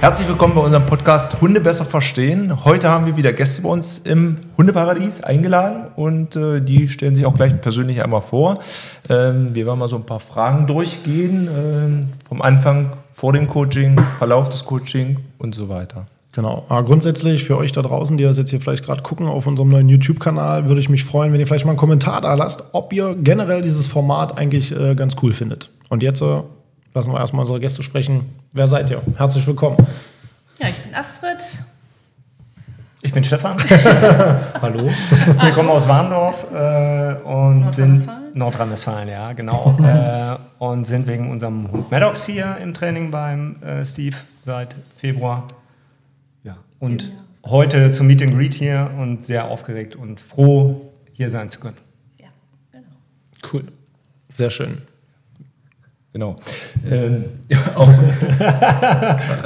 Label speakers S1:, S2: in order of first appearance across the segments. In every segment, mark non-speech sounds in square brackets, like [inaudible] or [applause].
S1: Herzlich willkommen bei unserem Podcast Hunde besser verstehen. Heute haben wir wieder Gäste bei uns im Hundeparadies eingeladen und äh, die stellen sich auch gleich persönlich einmal vor. Ähm, wir werden mal so ein paar Fragen durchgehen, äh, vom Anfang vor dem Coaching, Verlauf des Coaching und so weiter.
S2: Genau. Aber grundsätzlich für euch da draußen, die das jetzt hier vielleicht gerade gucken auf unserem neuen YouTube-Kanal, würde ich mich freuen, wenn ihr vielleicht mal einen Kommentar da lasst, ob ihr generell dieses Format eigentlich äh, ganz cool findet. Und jetzt äh, lassen wir erstmal unsere Gäste sprechen. Wer seid ihr? Herzlich willkommen.
S3: Ja, ich bin Astrid.
S4: Ich bin Stefan. [laughs]
S2: Hallo.
S4: Wir kommen aus Warndorf äh, und sind Nordrhein-Westfalen, ja, genau. [laughs] äh, und sind wegen unserem Hund Maddox hier im Training beim äh, Steve seit Februar. Ja. Und heute zum Meet and Greet hier und sehr aufgeregt und froh, hier sein zu können.
S3: Ja, genau.
S2: Cool. Sehr schön.
S1: Genau. Ähm, ja, [laughs] auch,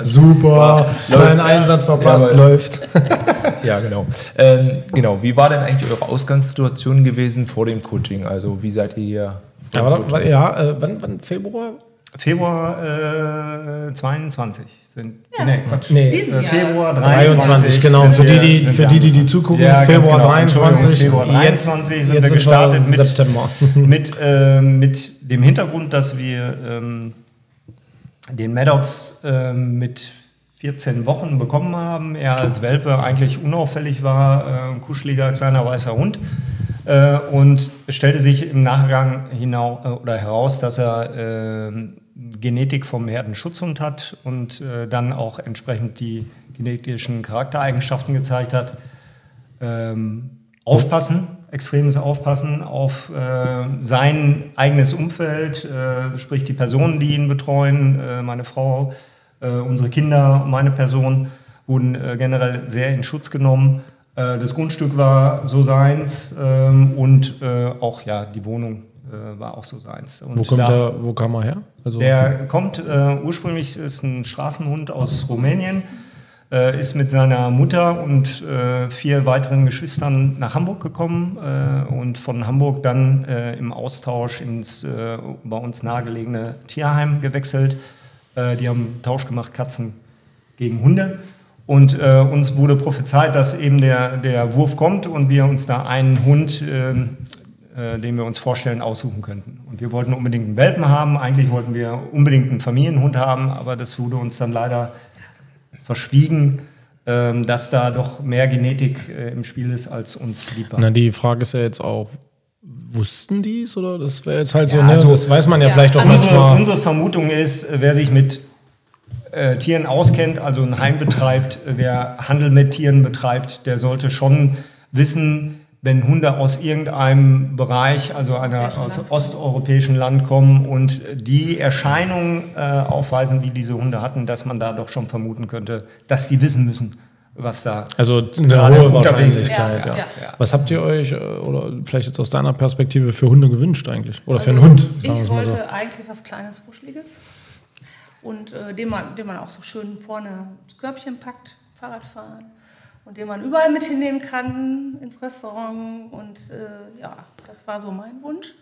S2: Super. Dein
S1: Läuft.
S2: Einsatz verpasst,
S1: Ja, aber-
S2: läuft. [laughs]
S1: ja, genau. Ähm, genau. Wie war denn eigentlich eure Ausgangssituation gewesen vor dem Coaching? Also wie seid ihr hier?
S2: Ja,
S1: Coaching?
S2: ja äh, wann, wann? Februar?
S4: Februar äh, 22 sind. Nee, Quatsch.
S2: Nee.
S4: Äh,
S3: Jahr
S4: Februar
S3: ist-
S4: 23,
S2: 23, genau. Für die, die, für die, die, die zugucken,
S4: Ja,
S2: Februar
S4: genau.
S2: 23.
S4: Entschuldigung, Februar 23 sind
S2: jetzt
S4: wir gestartet
S2: wir
S4: mit,
S2: September.
S4: mit, äh, mit dem Hintergrund, dass wir ähm, den Maddox ähm, mit 14 Wochen bekommen haben. Er als Welpe eigentlich unauffällig war, äh, kuscheliger kleiner weißer Hund. Äh, und es stellte sich im Nachgang hinau äh, oder heraus, dass er äh, Genetik vom Herdenschutzhund hat und äh, dann auch entsprechend die genetischen Charaktereigenschaften gezeigt hat. Ähm, aufpassen, extremes Aufpassen auf äh, sein eigenes Umfeld, äh, sprich die Personen, die ihn betreuen, äh, meine Frau, äh, unsere Kinder, meine Person, wurden äh, generell sehr in Schutz genommen. Äh, das Grundstück war so seins ähm, und auch ja, die Wohnung war auch so seins. Und
S2: Wo, kommt
S4: da-
S2: der, wo kam er her? Also,
S4: der kommt ursprünglich, ist ein Straßenhund aus Rumänien, äh, ist mit seiner Mutter und äh, vier weiteren Geschwistern nach Hamburg gekommen äh, und von Hamburg dann äh, im Austausch ins äh, bei uns nahegelegene Tierheim gewechselt. Äh, die haben Tausch gemacht, Katzen gegen Hunde. Und uns wurde prophezeit, dass eben der, der Wurf kommt und wir uns da einen Hund, ähm, äh, den wir uns vorstellen, aussuchen könnten. Und wir wollten unbedingt einen Welpen haben. Eigentlich wollten wir unbedingt einen Familienhund haben, aber das wurde uns dann leider verschwiegen, ähm, dass da doch mehr Genetik äh, im Spiel ist, als uns lieb war.
S2: Na, die Frage ist ja jetzt auch, wussten die es oder das wäre jetzt halt so,
S4: Ja,
S2: ne?
S4: also-
S2: das weiß man ja,
S3: Ja,
S2: vielleicht auch
S3: also
S4: Unsere,
S2: manchmal.
S4: unsere Vermutung ist, wer sich mit äh, Tieren auskennt, also ein Heim betreibt, wer Handel mit Tieren betreibt, der sollte schon wissen, wenn Hunde aus irgendeinem Bereich, also einer aus
S3: Osteuropäischen Land.
S4: osteuropäischen Land kommen und die Erscheinungen äh, aufweisen, wie diese Hunde hatten, dass man da doch schon vermuten könnte, dass sie wissen müssen, was da
S2: Also eine
S4: gerade
S2: hohe
S4: unterwegs ist.
S2: Wahrscheinlichkeit,
S3: Ja,
S2: ja.
S3: ja.
S2: Was habt ihr euch, äh, oder vielleicht jetzt aus deiner Perspektive, für Hunde gewünscht eigentlich? Oder für einen Hund,
S3: Also Ich
S2: es mal
S3: wollte
S2: so.
S3: eigentlich was Kleines, Wuscheliges. Und äh, den, man, den man auch so schön vorne ins Körbchen packt, Fahrradfahren. Und den man überall mit hinnehmen kann, ins Restaurant. Und äh, ja, das war so mein Wunsch.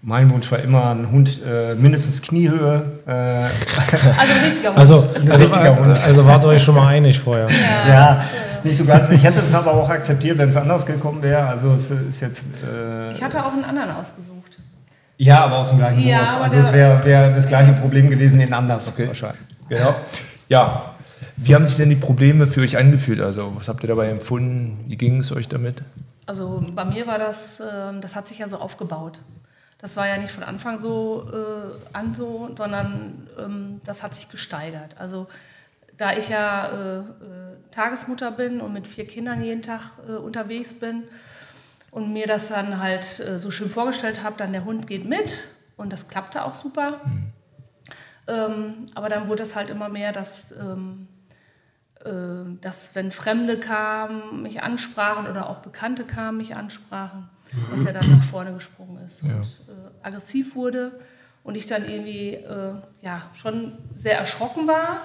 S4: Mein Wunsch war immer ein Hund äh, mindestens Kniehöhe. Äh,
S3: Also ein richtiger Hund.
S2: Also,
S4: Ein
S2: also,
S4: richtiger Hund.
S2: also wart euch schon mal einig vorher.
S3: ja,
S4: ja,
S3: das, äh,
S4: nicht so ganz. Ich hätte es aber auch akzeptiert, wenn es anders gekommen wäre. Also es ist jetzt. Äh,
S3: ich hatte auch einen anderen ausgesucht.
S4: ja, aber aus dem gleichen
S3: Ja, aber
S4: Also es wäre wär das gleiche Problem gewesen in anders wahrscheinlich.
S1: Genau. Ja. Wie haben sich denn die Probleme für euch angefühlt? Also, was habt ihr dabei empfunden? Wie ging es euch damit?
S3: Also bei mir war das, ähm, das hat sich ja so aufgebaut. Das war ja nicht von Anfang so äh, an so, sondern ähm, das hat sich gesteigert. Also da ich ja äh, äh, Tagesmutter bin und mit vier Kindern jeden Tag äh, unterwegs bin und mir das dann halt äh, so schön vorgestellt habe, dann der Hund geht mit und das klappte auch super. Ähm, aber dann wurde es halt immer mehr, dass, ähm, äh, dass wenn Fremde kamen, mich ansprachen oder auch Bekannte kamen, mich ansprachen, dass er dann nach vorne gesprungen ist und äh, aggressiv wurde und ich dann irgendwie äh, ja, schon sehr erschrocken war.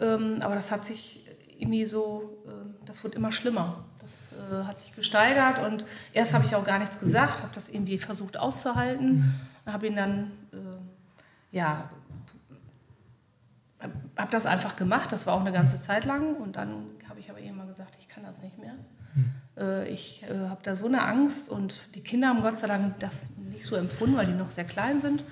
S3: Ähm, aber das hat sich irgendwie so, äh, das wird immer schlimmer. Das äh, hat sich gesteigert und erst habe ich auch gar nichts gesagt, habe das irgendwie versucht auszuhalten, habe ihn dann, äh, ja, habe das einfach gemacht, das war auch eine ganze Zeit lang und dann habe ich aber irgendwann gesagt, ich kann das nicht mehr. Äh, Ich äh, habe da so eine Angst und die Kinder haben Gott sei Dank das nicht so empfunden, weil die noch sehr klein sind.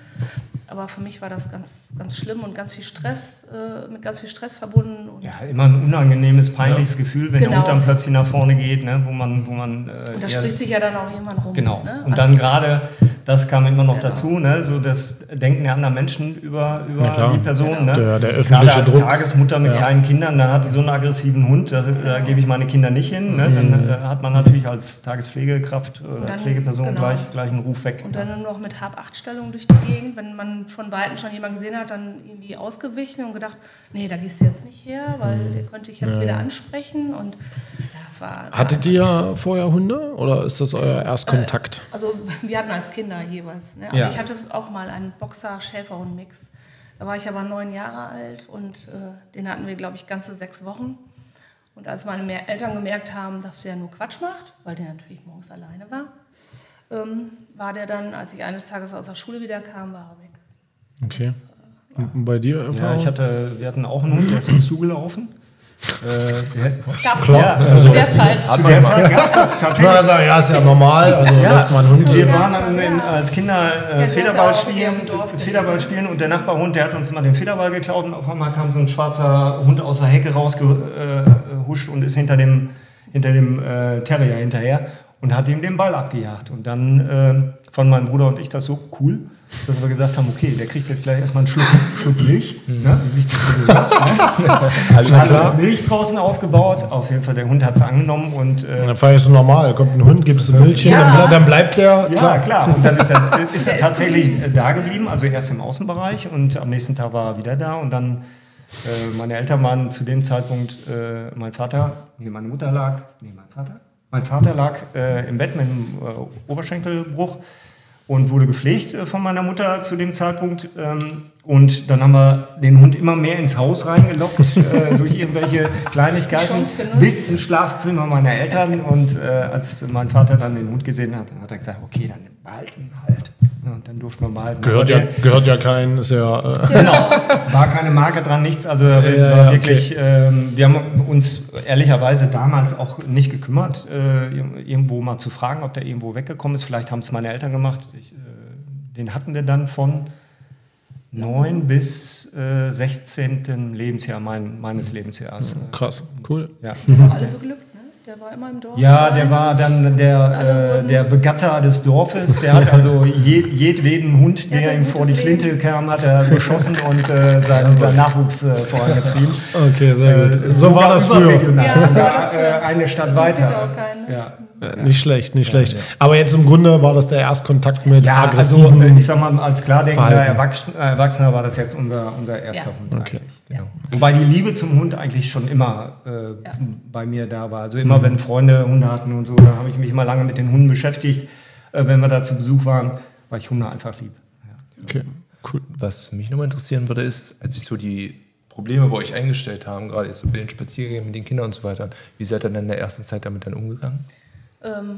S3: Aber für mich war das ganz, ganz schlimm und ganz viel Stress, äh, mit ganz viel Stress verbunden. Und,
S4: Ja, immer ein unangenehmes, peinliches Gefühl, wenn der
S3: Genau.
S4: Hund dann plötzlich nach vorne geht, ne, wo man, wo man äh,
S3: und da spricht sich ja dann auch jemand rum.
S4: Genau.
S3: Ne?
S4: Und
S3: Also-
S4: dann gerade, das kam immer noch
S3: Genau.
S4: dazu, ne, so das Denken der anderen Menschen über, über
S2: Ja,
S4: die Person.
S3: Genau.
S4: Ne?
S2: Der- der
S4: gerade
S2: öffentliche
S4: als
S2: Druck.
S4: Tagesmutter mit
S2: Ja.
S4: kleinen Kindern, dann hat die so einen aggressiven Hund, da, da gebe ich meine Kinder nicht hin. Ne? Dann äh, hat man natürlich als Tagespflegekraft oder
S3: dann-
S4: Pflegeperson
S3: genau.
S4: gleich, gleich einen Ruf weg.
S3: Und dann nur noch mit Hab-Acht-Stellung durch die Gegend. Wenn man von Weitem schon jemanden gesehen hat, dann irgendwie ausgewichen und gedacht, nee, da gehst du jetzt nicht her, weil
S4: Mhm.
S3: der könnte ich jetzt wieder ansprechen. Und ja, es war.
S2: Hattet ihr vorher Hunde oder ist das euer Erstkontakt?
S3: Also [laughs] wir hatten als Kinder jeweils. Ne? Aber
S4: Ja.
S3: ich hatte auch mal einen Boxer-Schäferhund-Mix. Da war ich aber neun Jahre alt und äh, den hatten wir, glaube ich, ganze sechs Wochen. Und als meine Eltern gemerkt haben, dass der nur Quatsch macht, weil der natürlich morgens alleine war, ähm, war der dann, als ich eines Tages aus der Schule wieder kam, war er weg.
S2: Okay. Und bei dir,
S4: ja,
S2: Erfahrung?
S4: ich hatte, wir hatten auch einen Hund, der ist uns zugelaufen. Äh,
S3: Gab's
S2: Klar,
S3: ja,
S2: also-
S3: zu der Zeit.
S4: zu der Zeit gab es das
S2: Ich
S4: tatsächlich.
S2: würde sagen, ja, ist ja normal, also läuft mein Hund.
S4: Wir
S3: Ja,
S4: waren dann in,
S3: ja.
S4: als Kinder
S3: Ja,
S4: äh, Federball
S3: ja
S4: spielen, Federball spielen und der Nachbarhund, der hat uns immer den Federball geklaut und auf einmal kam so ein schwarzer Hund aus der Hecke rausgehuscht und ist hinter dem, hinter dem äh, Terrier hinterher und hat ihm den Ball abgejagt. Und dann äh, fanden mein Bruder und ich das so cool, dass wir gesagt haben, okay, der kriegt jetzt gleich erstmal einen Schluck, Schluck Milch, ne, wie sich das so gehört. Ne? [laughs]
S2: Alles
S4: Hat
S2: klar.
S4: Milch draußen aufgebaut. Auf jeden Fall, der Hund hat es angenommen und äh,
S2: Dann fand ich so normal. Da kommt ein Hund, gibst du Milchchen,
S3: Ja.
S2: dann, dann bleibt der.
S4: Ja, klar. Und dann [laughs] ist er, ist er tatsächlich da geblieben, also erst im Außenbereich und am nächsten Tag war er wieder da. Und dann, äh, meine Eltern waren zu dem Zeitpunkt, äh, mein Vater, nee, meine Mutter lag, nee, mein Vater? Mein Vater lag äh, im Bett mit einem äh, Oberschenkelbruch und wurde gepflegt äh, von meiner Mutter zu dem Zeitpunkt. Ähm, und dann haben wir den Hund immer mehr ins Haus reingelockt [laughs] äh, durch irgendwelche Kleinigkeiten bis ins Schlafzimmer meiner Eltern. Und äh, als mein Vater dann den Hund gesehen hat, dann hat er gesagt, okay, dann behalten halt. Und dann durften wir behalten.
S2: Gehört ja,
S4: der-
S2: gehört ja kein, ist ja. Äh,
S4: Genau, war keine Marke dran, nichts. Also
S2: ja,
S4: war
S2: ja,
S4: wirklich, ähm, wir haben uns ehrlicherweise damals auch nicht gekümmert, äh, irgendwo mal zu fragen, ob der irgendwo weggekommen ist. Vielleicht haben es meine Eltern gemacht. Ich, äh, den hatten wir dann von 9 bis äh, 16. Lebensjahr mein, meines Lebensjahres.
S2: krass, cool.
S4: Ja.
S3: Alle beglückt? Der war immer im Dorf.
S4: Ja, der war dann der, äh, der Begatter des Dorfes. Der [laughs] hat also je, jedweden Hund,
S3: Der
S4: der ihm vor die Flinte
S3: Leben.
S4: kam, hat er geschossen und äh, seinen, seinen Nachwuchs äh, vorangetrieben.
S2: Okay, sehr gut.
S4: Äh,
S2: so war das früher.
S3: Ja, so war das früher.
S4: äh, eine Stadt
S3: interessiert
S4: weiter.
S3: auch keinen, ne?
S4: Ja.
S2: Äh, Nicht schlecht, nicht schlecht. Aber jetzt im Grunde war das der Erstkontakt mit
S4: Ja, also
S2: aggressiven.
S4: äh, ich sag mal, als klar denkender
S2: Verhalten.
S4: Erwachs- äh, Erwachsener war das jetzt unser, unser erster
S3: Ja.
S4: Hund.
S2: Okay.
S4: eigentlich. Wobei die Liebe zum Hund eigentlich schon immer äh, bei mir da war. Also immer, wenn Freunde Hunde hatten und so, da habe ich mich immer lange mit den Hunden beschäftigt. Äh, wenn wir da zu Besuch waren, weil ich Hunde einfach lieb.
S2: okay, cool.
S1: Was mich nochmal interessieren würde, ist, als sich so die Probleme bei euch eingestellt haben, gerade jetzt so bei den Spaziergängen mit den Kindern und so weiter, wie seid ihr denn in der ersten Zeit damit dann umgegangen?
S3: Ähm,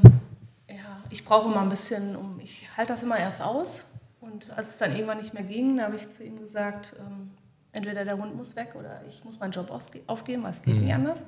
S3: ja, ich brauche immer ein bisschen, um, ich halte das immer erst aus. Und als es dann irgendwann nicht mehr ging, da habe ich zu ihm gesagt, ähm, entweder der Hund muss weg oder ich muss meinen Job aufgeben, weil es geht nicht anders.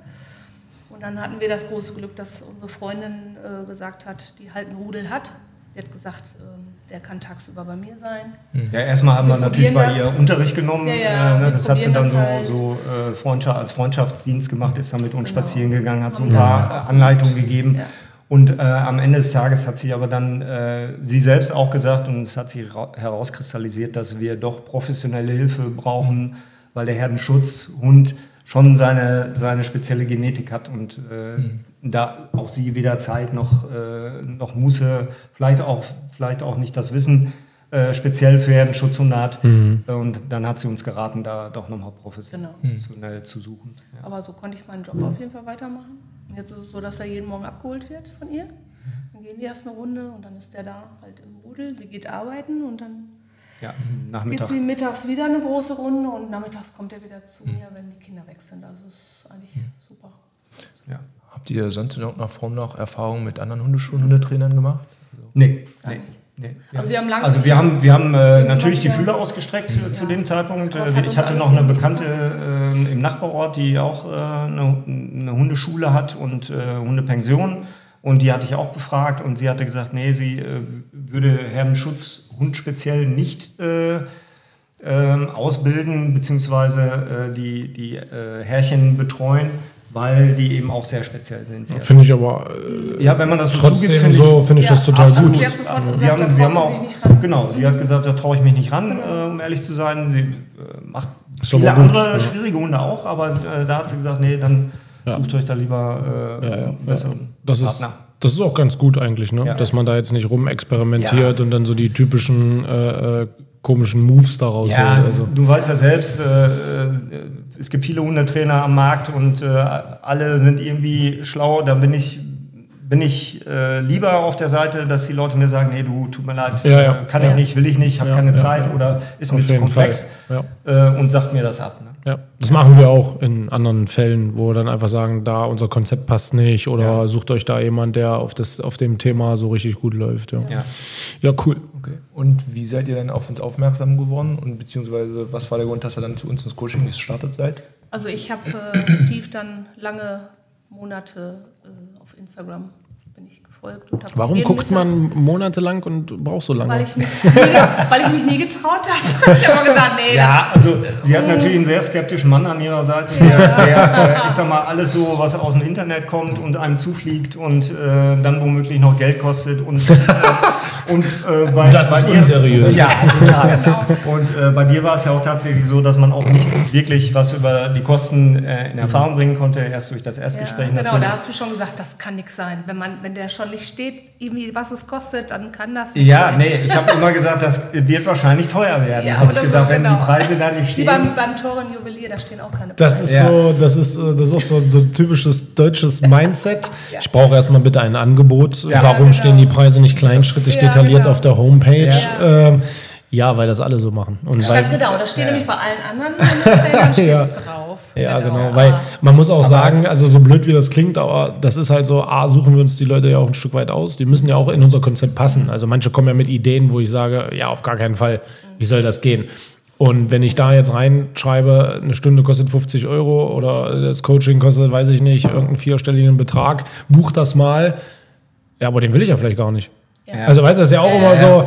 S3: Und dann hatten wir das große Glück, dass unsere Freundin äh, gesagt hat, die halt einen Rudel hat. Sie hat gesagt, ähm, der kann tagsüber bei mir sein.
S4: Ja, erstmal haben wir,
S3: Wir
S4: natürlich bei ihr. Unterricht genommen.
S3: Ja, ja,
S4: äh, ne, das hat sie dann so,
S3: halt.
S4: so äh, Freundschaft, als Freundschaftsdienst gemacht, ist dann mit uns
S3: Genau.
S4: spazieren gegangen, hat so ein paar Anleitungen gegeben.
S3: Ja.
S4: Und äh, am Ende des Tages hat sie aber dann äh, sie selbst auch gesagt und es hat sich ra- herauskristallisiert, dass wir doch professionelle Hilfe brauchen, weil der Herdenschutzhund schon seine, seine spezielle Genetik hat und äh, da auch sie weder Zeit noch, äh, noch Muße, vielleicht auch, vielleicht auch nicht das Wissen äh, speziell für Herdenschutzhunde hat. Und dann hat sie uns geraten, da doch nochmal professionell
S3: Genau.
S4: zu suchen. Ja.
S3: Aber so konnte ich meinen Job auf jeden Fall weitermachen. Und jetzt ist es so, dass er jeden Morgen abgeholt wird von ihr. Dann gehen die erst eine Runde und dann ist der da halt im Rudel. Sie geht arbeiten und dann
S4: Ja,
S3: geht
S4: Nachmittag.
S3: sie mittags wieder eine große Runde und nachmittags kommt er wieder zu mir, wenn die Kinder weg sind. Also es ist eigentlich super.
S4: Ja.
S1: Habt ihr sonst in irgendeiner Form noch Erfahrungen mit anderen Hundeschulen, Hundetrainern gemacht?
S4: Nee,
S3: Gar
S4: nee.
S3: nicht.
S4: Nee.
S3: Also wir haben lange
S4: Also wir haben, wir haben äh, natürlich die Fühler ausgestreckt äh, zu
S3: Ja.
S4: dem Zeitpunkt. Äh,
S3: hat
S4: Ich hatte noch eine Bekannte äh, im Nachbarort, die auch äh, eine, eine Hundeschule hat und äh, Hundepension. Und die hatte ich auch befragt und sie hatte gesagt, nee, sie äh, würde Herdenschutz Hund speziell nicht äh, ähm, ausbilden, beziehungsweise äh, die, die äh, Herrchen betreuen, weil die eben auch sehr speziell sind. Hat-
S2: Finde ich aber äh,
S4: Ja, wenn man das so
S2: trotzdem
S4: zugibt,
S2: so, finde ich das total
S3: absolut.
S2: gut.
S3: Sie hat sofort gesagt,
S4: wir haben,
S3: da
S4: wir haben auch,
S3: sich nicht ran.
S4: genau, sie hat gesagt, da traue ich mich nicht ran, äh, um ehrlich zu sein. Sie äh, macht
S2: Ist
S4: viele
S2: gut,
S4: andere
S2: ja.
S4: schwierige Hunde auch, aber äh, da hat sie gesagt, nee, dann
S2: Ja.
S4: sucht euch da lieber äh,
S2: Ja, ja, ja.
S4: besseren
S2: Das ist,
S4: Partner.
S2: das ist auch ganz gut eigentlich, ne?
S4: Ja.
S2: dass man da jetzt nicht rumexperimentiert
S4: Ja.
S2: und dann so die typischen äh, äh, komischen Moves daraus
S4: Ja,
S2: holt. Also.
S4: du weißt ja selbst, äh, äh, es gibt viele Hundetrainer am Markt und äh, alle sind irgendwie schlau. Da bin ich, bin ich äh, lieber auf der Seite, dass die Leute mir sagen, nee, du, tut mir leid,
S2: Ja, ja.
S4: äh, kann ich
S3: Ja.
S4: nicht, will ich nicht, habe
S2: Ja,
S4: keine
S2: ja,
S4: Zeit
S2: ja.
S4: oder ist mir zu komplex äh, und sagt mir das ab. Ne?
S2: Ja, das machen wir auch in anderen Fällen, wo wir dann einfach sagen, da unser Konzept passt nicht oder
S4: Ja.
S2: sucht euch da jemand, der auf, das, auf dem Thema so richtig gut läuft. Ja, ja.
S4: Ja.
S2: cool.
S1: Okay. Und wie seid ihr dann auf uns aufmerksam geworden? Und beziehungsweise was war der Grund, dass ihr dann zu uns ins Coaching gestartet seid?
S3: Also ich habe äh, Steve dann lange Monate äh, auf Instagram gefolgt und
S2: Warum guckt
S3: Mittag-
S2: man monatelang und braucht so lange?
S3: Weil ich mich nie, weil ich mich nie getraut habe. [laughs] Ich habe immer gesagt, nee,
S4: Ja, also sie hat natürlich einen sehr skeptischen Mann an ihrer Seite, der, der äh, ich sag mal, alles so, was aus dem Internet kommt und einem zufliegt und äh, dann womöglich noch Geld kostet und, äh, und äh, bei,
S2: Das
S4: bei
S2: ist
S4: dir-
S2: unseriös.
S4: Ja, total. Und äh, bei dir war es ja auch tatsächlich so, dass man auch nicht wirklich was über die Kosten äh, in Erfahrung bringen konnte, erst durch das
S3: Ja,
S4: Erstgespräch
S3: genau,
S4: natürlich.
S3: da hast du schon gesagt, das kann nichts sein. Wenn, man, wenn der schon nicht steht, irgendwie, was es kostet, dann kann das nicht
S4: Ja,
S3: sein.
S4: nee, ich habe immer gesagt, das wird wahrscheinlich teuer werden.
S3: Ja,
S4: habe ich gesagt, wenn
S3: genau.
S4: die Preise da nicht
S3: Wie
S4: stehen.
S3: beim, beim teuren Juwelier, da stehen auch keine
S2: Das
S3: Preise.
S2: ist
S4: Ja.
S2: so, das ist, das ist auch so, so ein typisches deutsches Mindset.
S3: Ja.
S2: Ich brauche erstmal bitte ein Angebot.
S4: Ja.
S2: Warum
S3: genau.
S2: stehen die Preise nicht kleinschrittig
S3: Ja,
S2: detailliert
S3: genau.
S2: auf der Homepage?
S4: Ja.
S2: Ähm, ja, weil das alle so machen. Und weil,
S3: genau, da steht nämlich bei allen anderen Trainern [laughs] steht's
S2: Ja.
S3: drauf.
S2: ja, genau.
S3: aber-
S2: Weil man muss auch sagen, also so blöd wie das klingt, aber das ist halt so, A, suchen wir uns die Leute ja auch ein Stück weit aus. Die müssen ja auch in unser Konzept passen. Also manche kommen ja mit Ideen, wo ich sage, ja, auf gar keinen Fall, wie soll das gehen? Und wenn ich da jetzt reinschreibe, eine Stunde kostet 50 Euro oder das Coaching kostet, weiß ich nicht, irgendeinen vierstelligen Betrag, buch das mal. Ja, aber den will ich ja vielleicht gar nicht.
S3: Ja.
S2: Also weißt du, das ist ja auch immer so,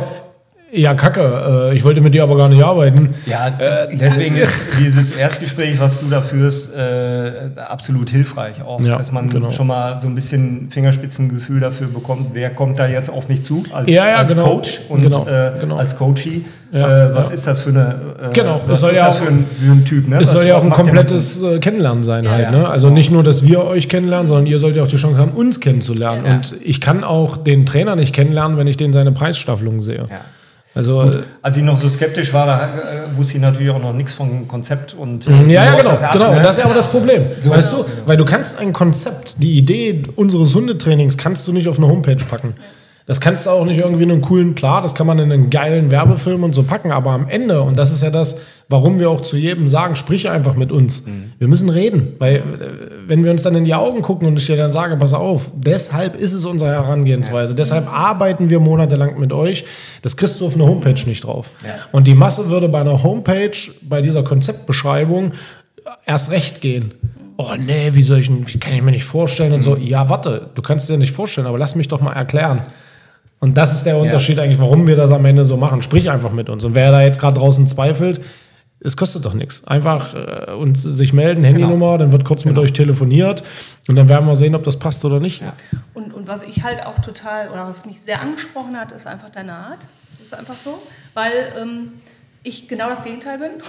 S2: ja, kacke, äh, ich wollte mit dir aber gar nicht arbeiten.
S4: Ja, deswegen ist [laughs] dieses Erstgespräch, was du da führst, äh, absolut hilfreich. Auch,
S2: Ja,
S4: dass man
S2: genau.
S4: schon mal so ein bisschen Fingerspitzengefühl dafür bekommt, wer kommt da jetzt auf mich zu als,
S2: Ja, ja,
S4: als
S2: genau.
S4: Coach und
S2: Genau,
S4: äh,
S2: genau.
S4: als Coachie. Äh, was ist das für eine äh,
S2: Genau, es
S4: was
S2: soll
S4: ist
S2: ja
S4: das
S2: auch-
S4: für ein, für ein Typ? Ne?
S2: Es
S4: Was-
S2: soll ja auch ein komplettes äh, Kennenlernen sein halt. Ne? Also nicht nur, dass wir euch kennenlernen, sondern ihr sollt ja auch die Chance haben, uns kennenzulernen. Und ich kann auch den Trainer nicht kennenlernen, wenn ich den seine Preisstaffelung sehe.
S4: Ja.
S2: Also äh,
S4: Als ich noch so skeptisch war, da äh, wusste ich natürlich auch noch nichts vom Konzept und äh,
S2: ja, ja, genau,
S4: das ab,
S2: genau.
S4: ne?
S2: Und das ist ja aber das Problem.
S4: So.
S2: weißt du, weil du kannst ein Konzept, die Idee unseres Hundetrainings kannst du nicht auf eine Homepage packen. Das kannst du auch nicht irgendwie in einen coolen, klar, das kann man in einen geilen Werbefilm und so packen, aber am Ende, und das ist ja das, warum wir auch zu jedem sagen, sprich einfach mit uns. Wir müssen reden, weil äh, wenn wir uns dann in die Augen gucken und ich dir dann sage, pass auf, deshalb ist es unsere Herangehensweise, deshalb arbeiten wir monatelang mit euch, das kriegst du auf einer Homepage nicht drauf. Und die Masse würde bei einer Homepage, bei dieser Konzeptbeschreibung erst recht gehen. Oh nee, wie soll ich, wie kann ich mir nicht vorstellen und so. Ja, warte, du kannst dir nicht vorstellen, aber lass mich doch mal erklären. Und das ist der Unterschied eigentlich, warum wir das am Ende so machen. Sprich einfach mit uns. Und wer da jetzt gerade draußen zweifelt, es kostet doch nichts. Einfach äh, uns sich melden, Handynummer, dann wird kurz mit euch telefoniert und dann werden wir sehen, ob das passt oder nicht.
S3: Und, und was ich halt auch total, oder was mich sehr angesprochen hat, ist einfach deine Art. Das ist einfach so. Weil ähm, ich genau das Gegenteil bin. [laughs] Und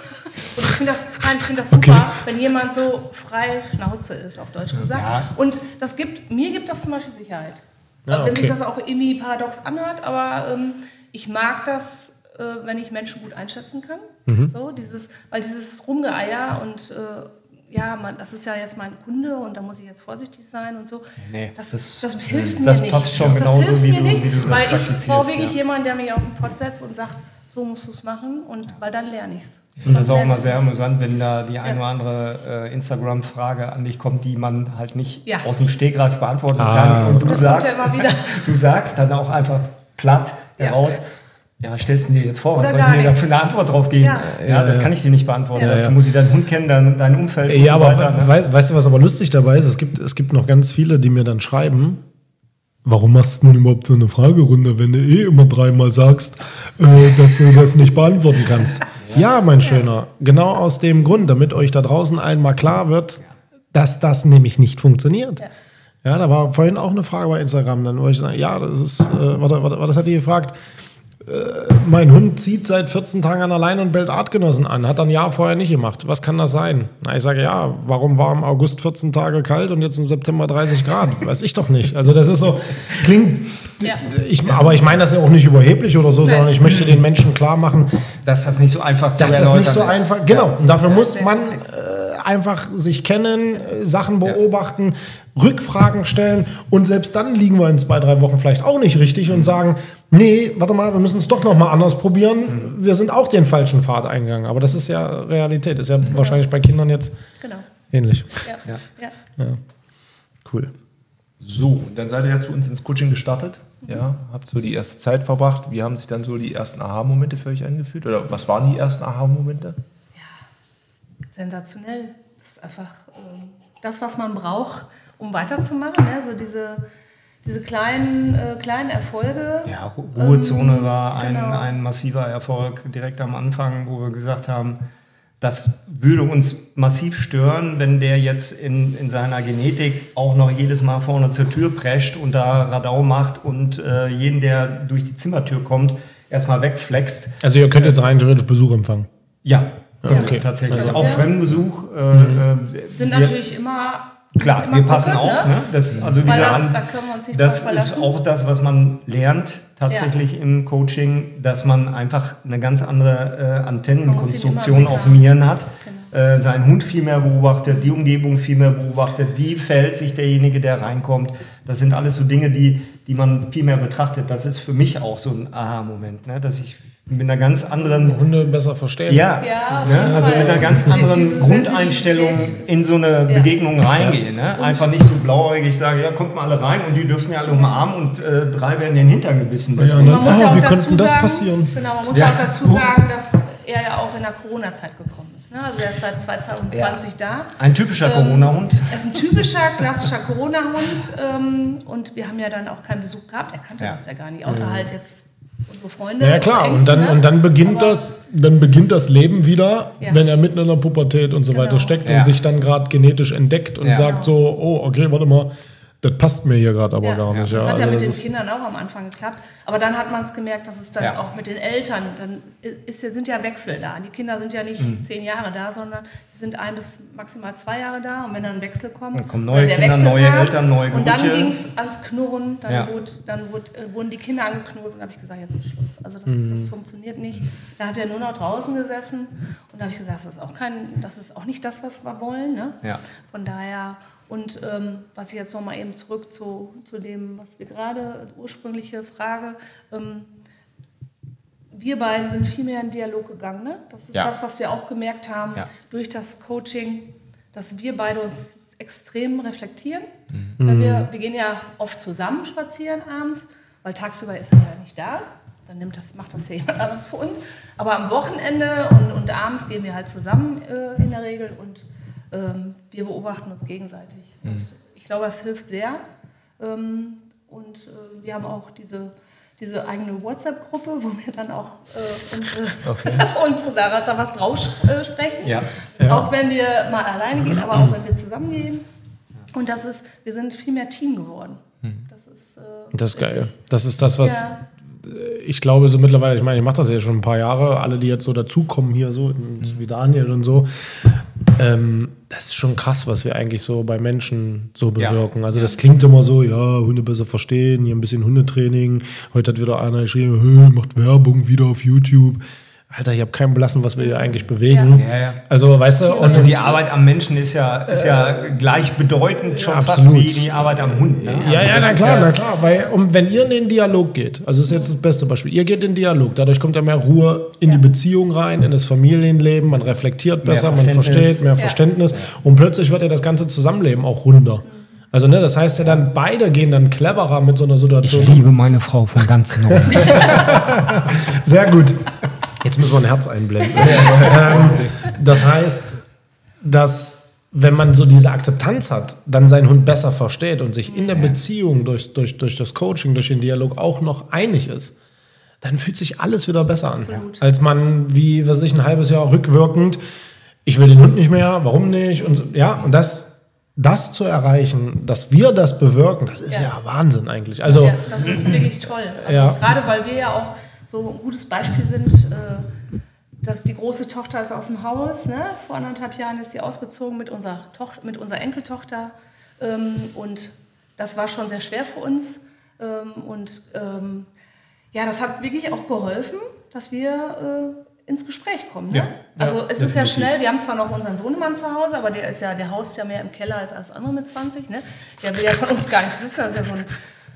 S3: ich finde das, nein, ich finde das super,
S2: Okay.
S3: wenn jemand so frei Schnauze ist, auf Deutsch gesagt.
S4: Ja.
S3: Und das gibt, mir gibt das zum Beispiel Sicherheit.
S2: Ja,
S3: Wenn
S2: okay.
S3: sich das auch irgendwie paradox anhört, aber ähm, ich mag das, äh, wenn ich Menschen gut einschätzen kann.
S2: Mhm.
S3: So, dieses, weil dieses Rumgeeier und äh, ja, man, das ist ja jetzt mein Kunde und da muss ich jetzt vorsichtig sein und so.
S4: Nee,
S3: das,
S4: das-
S3: das, hilft mir
S4: das
S3: nicht.
S4: passt schon
S3: das
S4: genauso,
S3: hilft
S4: wie
S3: mir
S4: du-
S3: nicht,
S4: wie du das
S3: weil ich brauche wirklich
S4: ja.
S3: jemanden, der mich auf den Pott setzt und sagt, so musst du es machen und weil dann lerne ich es.
S4: Und das ist auch immer sehr amüsant, wenn da die eine oder andere äh, Instagram-Frage an dich kommt, die man halt nicht
S3: Ja.
S4: aus dem Stegreif beantworten
S2: Ah.
S4: kann. Und du
S3: Das kommt ja
S4: sagst,
S3: immer wieder. [laughs]
S4: du sagst dann auch einfach platt
S3: Ja.
S4: heraus, ja, stellst du dir jetzt vor, was
S3: Oder
S4: soll ich mir da
S3: nichts.
S4: für eine Antwort drauf geben?
S3: Ja.
S4: Ja,
S2: Ja,
S4: das
S2: ja.
S4: kann ich dir nicht beantworten.
S2: Ja,
S4: Dazu
S2: ja.
S4: muss ich deinen Hund kennen, dein, dein Umfeld
S2: Ja,
S4: und so
S2: aber
S4: weiter. ne?
S2: wei- weißt du, was aber lustig dabei ist? Es gibt, es gibt noch ganz viele, die mir dann schreiben, warum machst du denn überhaupt so eine Fragerunde, wenn du eh immer dreimal sagst, äh, dass du das nicht beantworten kannst? Ja, mein Schöner, genau aus dem Grund, damit euch da draußen allen mal klar wird, dass das nämlich nicht funktioniert.
S3: Ja.
S2: Ja, da war vorhin auch eine Frage bei Instagram, dann wollte ich sagen, ja, das ist, äh, warte, warte, was hat die gefragt? Mein Hund zieht seit 14 Tagen an der Leine und bellt Artgenossen an. Hat er ein Jahr vorher nicht gemacht. Was kann das sein? Na, ich sage, ja, warum war im August 14 Tage kalt und jetzt im September 30 Grad? Weiß ich doch nicht. Also das ist so, klingt,
S3: Ja.
S2: ich, aber ich meine das ja auch nicht überheblich oder so, sondern ich möchte den Menschen klar machen,
S4: Dass das nicht so einfach
S2: dass
S4: zu
S2: das nicht so
S4: ist.
S2: einfach, genau, und dafür muss man äh, einfach sich kennen, äh, Sachen beobachten, Rückfragen stellen und selbst dann liegen wir in zwei, drei Wochen vielleicht auch nicht richtig und sagen, nee, warte mal, wir müssen es doch nochmal anders probieren. Wir sind auch den falschen Pfad eingegangen, aber das ist ja Realität, ist ja wahrscheinlich bei Kindern jetzt
S3: Genau.
S2: ähnlich.
S3: Ja.
S4: Ja.
S3: Ja.
S2: Cool.
S1: So, und dann seid ihr ja zu uns ins Coaching gestartet. Ja, habt so die erste Zeit verbracht. Wie haben sich dann so die ersten Aha-Momente für euch angefühlt? Oder was waren die ersten Aha-Momente?
S3: Sensationell. Das ist einfach ähm, das, was man braucht, um weiterzumachen. Ne? So diese, diese kleinen, äh, kleinen Erfolge.
S4: Ja, Ru- Ruhezone
S3: Ähm,
S4: war ein,
S3: genau.
S4: ein massiver Erfolg direkt am Anfang, wo wir gesagt haben, das würde uns massiv stören, wenn der jetzt in, in seiner Genetik auch noch jedes Mal vorne zur Tür prescht und da Radau macht und äh, jeden, der durch die Zimmertür kommt, erstmal wegflext.
S2: Also ihr könnt jetzt rein theoretisch Besuch empfangen.
S4: Ja,
S2: Okay.
S4: okay. tatsächlich.
S3: Ja.
S4: Auch Fremdenbesuch. Äh, äh,
S3: Sind
S4: wir-
S3: natürlich immer.
S4: Klar,
S3: immer
S4: wir passen
S3: gucken,
S4: auf. Ne? Das, also
S3: Weil
S4: diese
S3: das,
S4: An-
S3: da können wir uns nicht
S4: das ist
S3: verlassen.
S4: auch das, was man lernt tatsächlich im Coaching, dass man einfach eine ganz andere äh, Antennenkonstruktion auf Mieren hat. Äh, seinen Hund viel mehr beobachtet, die Umgebung viel mehr beobachtet, wie verhält sich derjenige, der reinkommt. Das sind alles so Dinge, die, die man viel mehr betrachtet. Das ist für mich auch so ein Aha-Moment, ne? dass ich mit einer ganz anderen
S2: Hunde besser verstehen.
S4: ja,
S3: Ja,
S4: ne? also mit einer ganz anderen
S3: diese
S4: Grundeinstellung in so eine
S3: Ja.
S4: Begegnung reingehen. Ne? Einfach nicht so blauäugig sagen, ja, kommt mal alle rein und die dürfen ja alle umarmen und äh, drei werden den Hintern gebissen. Das
S2: Ja,
S4: ist
S2: ne?
S3: Man muss
S2: Ah,
S3: ja auch
S2: wie
S3: dazu
S2: könnte das
S3: sagen,
S2: passieren?
S3: Genau, man muss
S4: Ja.
S3: auch dazu sagen, dass er ja auch in der Corona-Zeit gekommen ist. Ne? Also er ist seit 2020 da.
S4: Ein typischer
S3: Ähm,
S4: Corona-Hund.
S3: Er ist ein typischer, klassischer Corona-Hund ähm, und wir haben ja dann auch keinen Besuch gehabt. Er kannte
S4: Ja.
S3: das ja gar nicht, außer halt jetzt unsere Freunde.
S2: Ja klar, und
S3: Ängste,
S2: dann, und dann beginnt
S3: Aber-
S2: das, dann beginnt das Leben wieder,
S3: Ja.
S2: wenn er mitten in der Pubertät und so
S3: Genau.
S2: weiter steckt
S4: Ja.
S2: und sich dann gerade genetisch entdeckt und
S4: Ja.
S2: sagt so, oh, okay, warte mal, das passt mir hier gerade aber
S3: Ja.
S2: gar nicht. Ja,
S3: Das hat ja
S2: also
S3: mit den Kindern auch am Anfang geklappt. Aber dann hat man es gemerkt, dass es dann
S4: Ja.
S3: auch mit den Eltern, dann ist, ja- sind ja Wechsel da. Die Kinder sind ja nicht
S4: Mhm.
S3: zehn Jahre da, sondern sie sind ein bis maximal zwei Jahre da. Und wenn dann ein Wechsel kommt,
S4: Dann kommen neue
S3: der
S4: Kinder,
S3: Wechsel
S4: neue
S3: kam,
S4: Eltern, neue
S3: Und dann
S4: Gerüche.
S3: ging es ans Knurren, dann,
S4: Ja.
S3: wurde, dann wurde, äh, wurden die Kinder angeknurrt und da habe ich gesagt, jetzt ist Schluss. Also das,
S4: Mhm.
S3: das funktioniert nicht. Da hat er nur noch draußen gesessen und da habe ich gesagt, das ist auch kein, das ist auch nicht das, was wir wollen. Ne?
S4: Ja.
S3: Von daher, und ähm, was ich jetzt noch mal eben zurück zu, zu dem, was wir gerade, ursprüngliche Frage, ähm, wir beide sind viel mehr in Dialog gegangen. Ne? Das ist
S4: Ja.
S3: das, was wir auch gemerkt haben
S4: Ja.
S3: durch das Coaching, dass wir beide uns extrem reflektieren. Weil wir, wir gehen ja oft zusammen spazieren abends, weil tagsüber ist er ja nicht da. Dann nimmt das, macht das ja jemand anderes für uns. Aber am Wochenende und, und abends gehen wir halt zusammen äh, in der Regel und wir beobachten uns gegenseitig. Und ich glaube, das hilft sehr. Ähm, und äh, wir haben auch diese, diese eigene WhatsApp-Gruppe, wo wir dann auch äh, unsere, [laughs] [laughs] unsere da, da was draus äh, sprechen.
S4: Ja.
S3: Auch wenn wir mal alleine gehen, aber auch wenn wir zusammen gehen. Und das ist, wir sind viel mehr Team geworden. Das ist, äh,
S2: Das ist geil. Das ist das, was,
S3: Ja.
S2: Ich glaube so mittlerweile, ich meine, ich mache das ja schon ein paar Jahre, alle, die jetzt so dazukommen hier, so wie Daniel und so, ähm, das ist schon krass, was wir eigentlich so bei Menschen so bewirken. Also das klingt immer so, ja, Hunde besser verstehen, hier ein bisschen Hundetraining. Heute hat wieder einer geschrieben, hey, macht Werbung wieder auf YouTube. Alter, ich habe keinen Blassen, was wir hier eigentlich bewegen.
S4: Ja, ja.
S2: Also, weißt du, und,
S4: Also die Arbeit am Menschen ist ja, ist ja gleichbedeutend schon fast wie die Arbeit am Hund. Ne?
S2: Ja,
S4: Also
S2: ja, na klar, na klar. Weil, um, wenn ihr in den Dialog geht, also das ist jetzt das beste Beispiel, ihr geht in den Dialog, dadurch kommt ja mehr Ruhe in die Beziehung rein, in das Familienleben, man reflektiert besser, man versteht, mehr Verständnis und plötzlich wird ja das ganze Zusammenleben auch runder. Also, ne, das heißt ja dann, beide gehen dann cleverer mit so einer Situation. um.
S4: liebe meine Frau von ganzem [laughs] Herzen.
S2: Sehr gut. Jetzt müssen wir ein Herz einblenden. [laughs] ähm, das heißt, dass wenn man so diese Akzeptanz hat, dann seinen Hund besser versteht und sich in der Beziehung durch, durch, durch das Coaching, durch den Dialog auch noch einig ist, dann fühlt sich alles wieder besser an. Als man, wie weiß ich, ein halbes Jahr rückwirkend, ich will den Hund nicht mehr, warum nicht? Und ja, und das, das zu erreichen, dass wir das bewirken, das ist ja,
S3: Ja.
S2: Wahnsinn eigentlich. Also,
S3: Ja, das ist wirklich toll. Also
S2: Ja.
S3: Gerade weil wir ja auch so ein gutes Beispiel sind. Äh, dass die große Tochter ist aus dem Haus. Ne? Vor anderthalb Jahren ist sie ausgezogen mit unserer, Toch mit unserer Enkeltochter. Ähm, und das war schon sehr schwer für uns. Ähm, und ähm, ja, das hat wirklich auch geholfen, dass wir äh, ins Gespräch kommen. Ne?
S2: Ja,
S3: also
S2: ja,
S3: es ist ja
S2: definitiv.
S3: schnell, wir haben zwar noch unseren Sohnemann zu Hause, aber der ist ja, der haust ja mehr im Keller als alles andere mit 20. Ne? Der will ja von uns gar nichts wissen. Das ist ja so ein,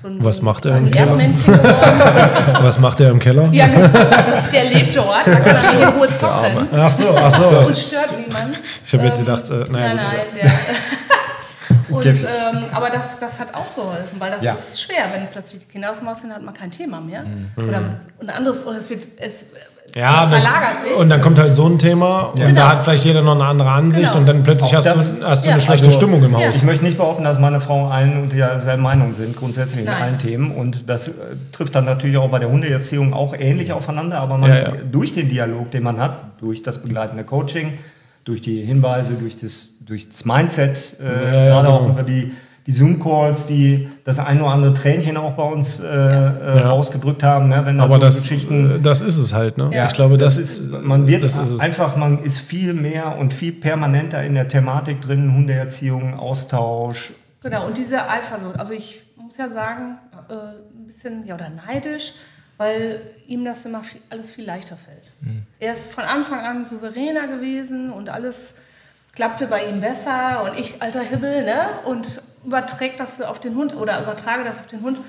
S3: so
S2: Was macht er im Keller?
S3: Erdmännchen geworden. [laughs]
S2: was macht er im Keller?
S3: Ja, der lebt dort, da kann er nicht in Ruhe zocken
S2: Ach so, ach so.
S3: und stört niemand.
S2: Ich habe jetzt
S3: Ähm,
S2: gedacht, äh,
S3: Nein,
S2: gut.
S3: nein, der. Und, ähm, aber das, das hat auch geholfen, weil das
S4: Ja.
S3: ist schwer, wenn plötzlich die Kinder aus dem Haus sind, hat man kein Thema mehr.
S2: Mhm.
S3: Oder ein anderes, oder es wird, es
S2: Ja,
S3: verlagert sich.
S2: und dann kommt halt so ein Thema und
S3: Genau.
S2: da hat vielleicht jeder noch eine andere Ansicht
S3: Genau.
S2: und dann plötzlich hast
S4: das-
S2: du, hast du
S3: ja,
S2: eine schlechte
S4: also-
S2: Stimmung im
S3: Ja.
S2: Haus.
S4: Ich möchte nicht behaupten, dass meine Frau allen und derselben Meinung sind, grundsätzlich in
S3: Nein.
S4: allen Themen. Und das äh, trifft dann natürlich auch bei der Hundeerziehung auch ähnlich aufeinander. Aber man,
S2: Ja, ja.
S4: durch den Dialog, den man hat, durch das begleitende Coaching, durch die Hinweise, durch das, durch das Mindset, äh,
S2: ja,
S4: gerade
S2: genau.
S4: auch über die, die Zoom-Calls, die das ein oder andere Tränchen auch bei uns äh, äh,
S2: Ja.
S4: rausgedrückt haben. Ne? Wenn da
S2: Aber
S4: so
S2: das,
S4: Geschichten
S2: äh, das ist es halt, ne?
S3: Ja.
S2: Ich glaube, das,
S4: ist, man wird
S2: das
S4: einfach, man ist viel mehr und viel permanenter in der Thematik drin, Hundeerziehung, Austausch.
S3: Genau, und diese Eifersucht. Also ich muss ja sagen, äh, ein bisschen, ja, oder neidisch, weil ihm das immer viel, alles viel leichter fällt.
S2: Mhm.
S3: Er ist von Anfang an souveräner gewesen und alles klappte bei ihm besser und ich, alter Hibbel, ne? Und überträgt das auf den Hund oder übertrage das auf den Hund,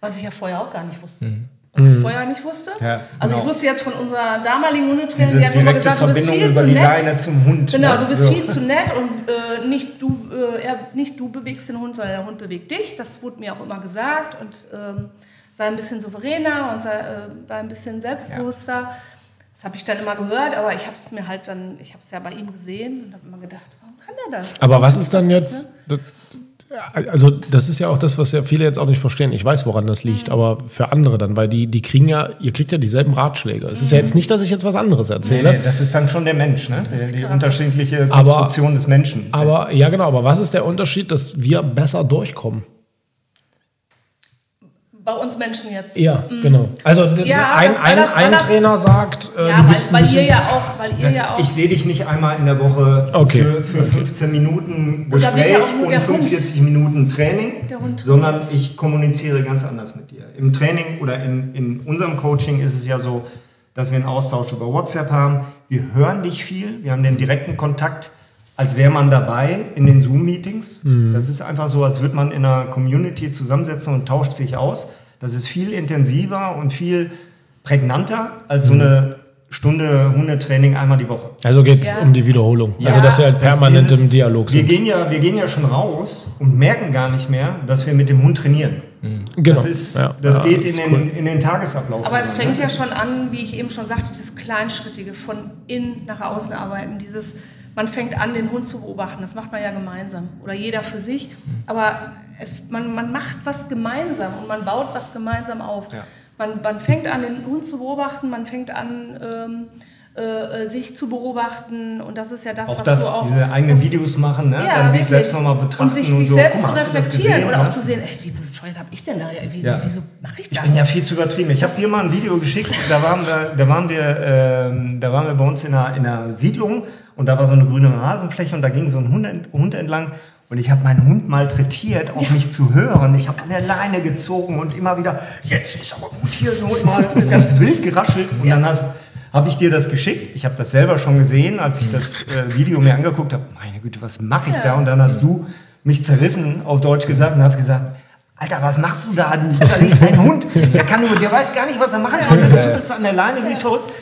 S3: was ich ja vorher auch gar nicht wusste. Was ich vorher nicht wusste.
S4: Ja,
S3: also ich
S4: genau.
S3: wusste jetzt von unserer damaligen Hundetrainerin, die hat immer gesagt, du bist
S4: Verbindung
S3: viel
S4: über
S3: zu
S4: die
S3: nett.
S4: Leine zum Hund.
S3: Genau,
S4: ne?
S3: du bist
S4: So.
S3: viel zu nett und äh, nicht, du, äh, er, nicht du bewegst den Hund, sondern der Hund bewegt dich. Das wurde mir auch immer gesagt und ähm, sei ein bisschen souveräner und sei, äh, sei ein bisschen selbstbewusster. Das habe ich dann immer gehört, aber ich habe es mir halt dann, ich habe es ja bei ihm gesehen und habe immer gedacht, warum kann er das?
S2: Aber was ist dann jetzt? Das, also, das ist ja auch das, was ja viele jetzt auch nicht verstehen. Ich weiß, woran das liegt, aber für andere dann, weil die, die kriegen ja, ihr kriegt ja dieselben Ratschläge. Es ist ja jetzt nicht, dass ich jetzt was anderes
S4: Nee,
S2: erzähle.
S4: nee, das ist dann schon der Mensch, ne? Die, die unterschiedliche
S2: Aber-
S4: Konstruktion des Menschen.
S2: Aber ja, genau, aber was ist der Unterschied, dass wir besser durchkommen?
S3: Bei uns Menschen jetzt.
S2: Ja, genau. Also
S3: Mhm. Ja,
S2: ein,
S3: das- weil
S2: ein,
S3: das- weil
S2: ein
S3: das-
S2: Trainer sagt, äh,
S3: Ja,
S2: du
S3: weil,
S2: bist ein
S3: weil ihr ja auch, weil ihr
S4: Das,
S3: ja auch.
S4: ich sehe dich nicht einmal in der Woche
S2: Okay.
S4: für, für 15 Minuten
S3: ja
S4: Gespräch
S3: nur
S4: und
S3: der Hund-
S4: 45 Minuten Training, sondern ich kommuniziere ganz anders mit dir. Im Training oder in, in unserem Coaching ist es ja so, dass wir einen Austausch über WhatsApp haben. Wir hören dich viel, wir haben den direkten Kontakt, als wäre man dabei in den Zoom-Meetings.
S2: Mhm.
S4: Das ist einfach so, als würde man in einer Community zusammensetzen und tauscht sich aus. Das ist viel intensiver und viel prägnanter als
S2: Mhm.
S4: so eine Stunde Hundetraining einmal die Woche.
S2: also geht es
S3: Ja.
S2: um die Wiederholung. also,
S3: Ja,
S2: dass wir halt
S4: Das
S2: permanent
S4: dieses-
S2: im Dialog
S4: Wir
S2: sind.
S4: gehen, ja, wir gehen ja schon raus und merken gar nicht mehr, dass wir mit dem Hund trainieren.
S2: Genau.
S4: Das, ist,
S2: Ja,
S4: das
S2: ja,
S4: geht
S2: ist
S4: in,
S2: cool.
S4: den, in den Tagesablauf.
S3: Aber es fängt
S4: ne?
S3: ja
S4: Das-
S3: schon an, wie ich eben schon sagte, dieses Kleinschrittige von innen nach außen arbeiten, dieses, man fängt an, den Hund zu beobachten, das macht man ja gemeinsam oder jeder für sich, aber es, man, man macht was gemeinsam und man baut was gemeinsam auf.
S4: Ja.
S3: Man, man fängt an, den Hund zu beobachten, man fängt an, ähm, äh, sich zu beobachten. Und das ist ja das,
S4: Auch
S3: was
S4: das,
S3: du auch.
S4: diese eigenen
S3: das-
S4: Videos machen, ne?
S3: ja,
S4: dann sich selbst nochmal betrachten
S3: und sich, sich
S4: so.
S3: selbst
S4: mal,
S3: zu reflektieren oder auch
S4: ne?
S3: zu sehen, ey, wie bescheuert habe ich denn da? Wie,
S4: Ja.
S3: Wieso mache ich
S4: Ich
S3: das?
S4: bin ja viel zu übertrieben. Ich habe dir mal ein Video geschickt, da waren wir, da waren wir, ähm, da waren wir bei uns in einer, in einer Siedlung und da war so eine grüne Rasenfläche und da ging so ein Hund, Hund entlang und ich habe meinen Hund malträtiert, auf mich zu hören. Ich habe an der Leine gezogen und immer wieder, jetzt ist aber gut hier so immer ganz wild geraschelt und dann hast habe ich dir das geschickt. Ich habe das selber schon gesehen, als ich das äh, Video mir angeguckt habe. Meine Güte, was mache ich da? Und dann hast du mich zerrissen, auf Deutsch gesagt, und hast gesagt, Alter, was machst du da? Du zerriechst deinen Hund. Der, kann nur, der weiß gar nicht, was er machen soll. Du zuppelst an der Leine wie verrückt.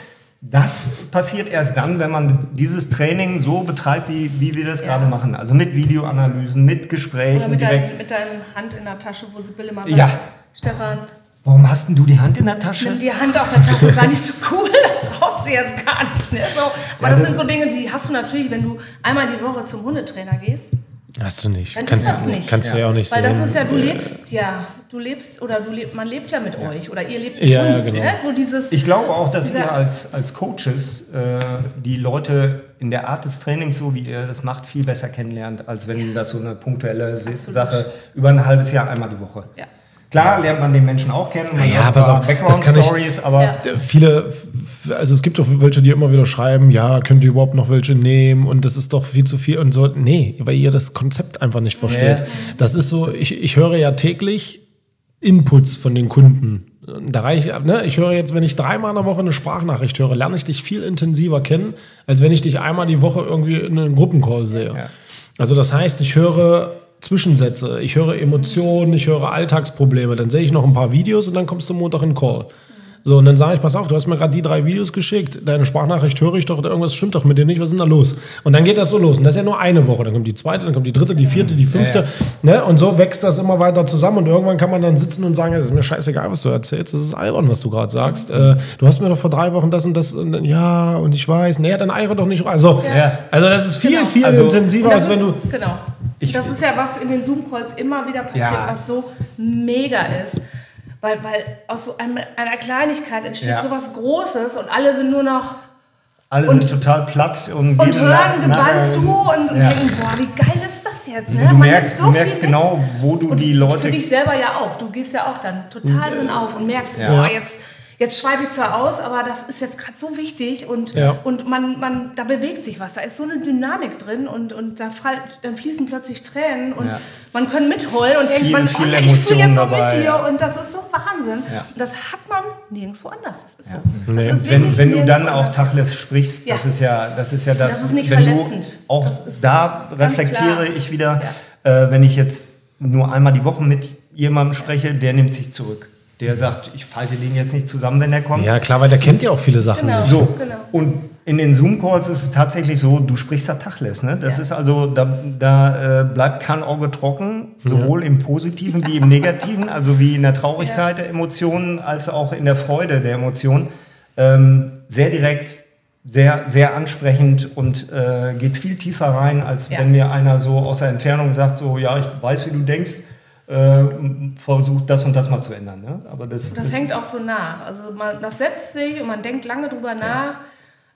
S4: Das passiert erst dann, wenn man dieses Training so betreibt, wie, wie wir das gerade machen. Also mit Videoanalysen, mit
S3: Oder
S4: Gesprächen
S3: mit,
S4: direkt.
S3: dein, mit deiner Hand in der Tasche, wo Sibylle mal sagt,
S4: Ja.
S3: Stefan,
S4: Warum hast denn du die Hand in der Tasche?
S3: nimm die Hand aus der Tasche, war nicht so cool, das brauchst du jetzt gar nicht. Ne? So, aber
S4: Ja,
S3: das,
S4: das-
S3: sind so Dinge, die hast du natürlich, wenn du einmal die Woche zum Hundetrainer gehst.
S2: Hast du nicht.
S3: Dann
S2: kannst,
S3: ist das nicht.
S2: Kannst du ja auch nicht
S3: Weil
S2: sehen.
S3: das ist ja, du lebst ja, du lebst oder du lebt, man lebt ja mit euch oder ihr lebt mit
S2: Ja, ja,
S3: uns.
S2: genau.
S3: Ne? So dieses,
S4: Ich glaube auch, dass ihr als, als Coaches äh, die Leute in der Art des Trainings, so wie ihr das macht, viel besser kennenlernt, als wenn das so eine punktuelle Sache über ein halbes Jahr einmal die Woche.
S3: Ja.
S4: Klar lernt man den Menschen auch kennen, man
S2: Ja, pass auf, das kann
S4: Background-Stories, aber
S3: Ja.
S2: viele, also es gibt doch welche, die immer wieder schreiben, ja, könnt ihr überhaupt noch welche nehmen und das ist doch viel zu viel und so. Nee, weil ihr das Konzept einfach nicht versteht.
S4: Ja.
S2: Das ist so, ich, ich höre ja täglich Inputs von den Kunden. Da reiche ich, ne, ich höre jetzt, wenn ich dreimal in der Woche eine Sprachnachricht höre, lerne ich dich viel intensiver kennen, als wenn ich dich einmal die Woche irgendwie in einem Gruppencall sehe.
S4: Ja.
S2: Also das heißt, ich höre Zwischensätze, ich höre Emotionen, ich höre Alltagsprobleme, dann sehe ich noch ein paar Videos und dann kommst du Montag in Call. So, und dann sage ich, pass auf, du hast mir gerade die drei Videos geschickt, deine Sprachnachricht höre ich doch, irgendwas stimmt doch mit dir nicht, was ist denn da los? Und dann geht das so los. Und das ist ja nur eine Woche. Dann kommt die zweite, dann kommt die dritte, die vierte, die fünfte. Ne? Und so wächst das immer weiter zusammen. Und irgendwann kann man dann sitzen und sagen, es ist mir scheißegal, was du erzählst. Das ist albern, was du gerade sagst. Äh, du hast mir doch vor drei Wochen das und das. Und dann, ja, und ich weiß. Nee, dann eire doch nicht. Also,
S4: Ja.
S2: also das ist viel,
S3: Genau.
S2: viel
S4: Also-
S2: intensiver, als wenn
S3: ist,
S2: du.
S3: Genau.
S4: Ich-
S3: das ist ja, was in den Zoom-Calls immer wieder passiert,
S4: Ja.
S3: was so mega ist. Weil, weil aus so einem, einer Kleinigkeit entsteht
S4: Ja.
S3: so was Großes und alle sind nur noch
S4: alle
S3: Und-
S4: sind total platt und,
S3: und hören gebannt zu und,
S4: Ja.
S3: denken, boah, wie geil ist das jetzt? Ne?
S4: Du
S3: Man
S4: merkst,
S3: nimmt
S4: du merkst genau, wo du
S3: Und
S4: die
S3: Für
S4: Leute.
S3: dich selber ja auch. Du gehst ja auch dann total drin auf und merkst, boah, jetzt, jetzt schweife ich zwar aus, aber das ist jetzt gerade so wichtig und,
S2: Ja.
S3: und man, man, da bewegt sich was. Da ist so eine Dynamik drin und, und da fall, dann fließen plötzlich Tränen und
S4: Ja.
S3: man kann mitheulen und denkt,
S4: Viel-
S3: man,
S4: viele
S3: oh, ich fühle jetzt so mit dir
S4: ja.
S3: und das ist so Wahnsinn.
S4: Ja.
S3: Und das hat man nirgendwo anders. Das ist so.
S2: Nee.
S3: Das ist
S4: wenn, wenn du dann auch
S3: anders.
S4: Tacheles sprichst,
S3: Ja.
S4: das ist ja das, ist ja das,
S3: Das ist nicht
S4: wenn
S3: verletzend.
S4: du auch
S3: Das ist
S4: da reflektiere
S3: klar.
S4: ich wieder, äh, wenn ich jetzt nur einmal die Woche mit jemandem spreche, der nimmt sich zurück. Der sagt, ich falte den jetzt nicht zusammen, wenn er kommt.
S2: Ja, klar, weil der kennt ja auch viele Sachen
S3: Genau.
S2: nicht.
S4: So,
S3: Genau.
S4: und in den Zoom-Calls ist es tatsächlich so, du sprichst da Tachles. Ne? Das
S3: Ja.
S4: ist also, da, da äh, bleibt kein Auge trocken, sowohl im Positiven wie im Negativen, also wie in der Traurigkeit der Emotionen, als auch in der Freude der Emotionen. Ähm, sehr direkt, sehr, sehr ansprechend und äh, geht viel tiefer rein, als
S3: Ja.
S4: wenn mir einer so aus der Entfernung sagt, so, ja, ich weiß, wie du denkst, äh, versuch das und das mal zu ändern. Ne? Aber das,
S3: Das hängt auch so nach. Also man, das setzt sich und man denkt lange drüber nach.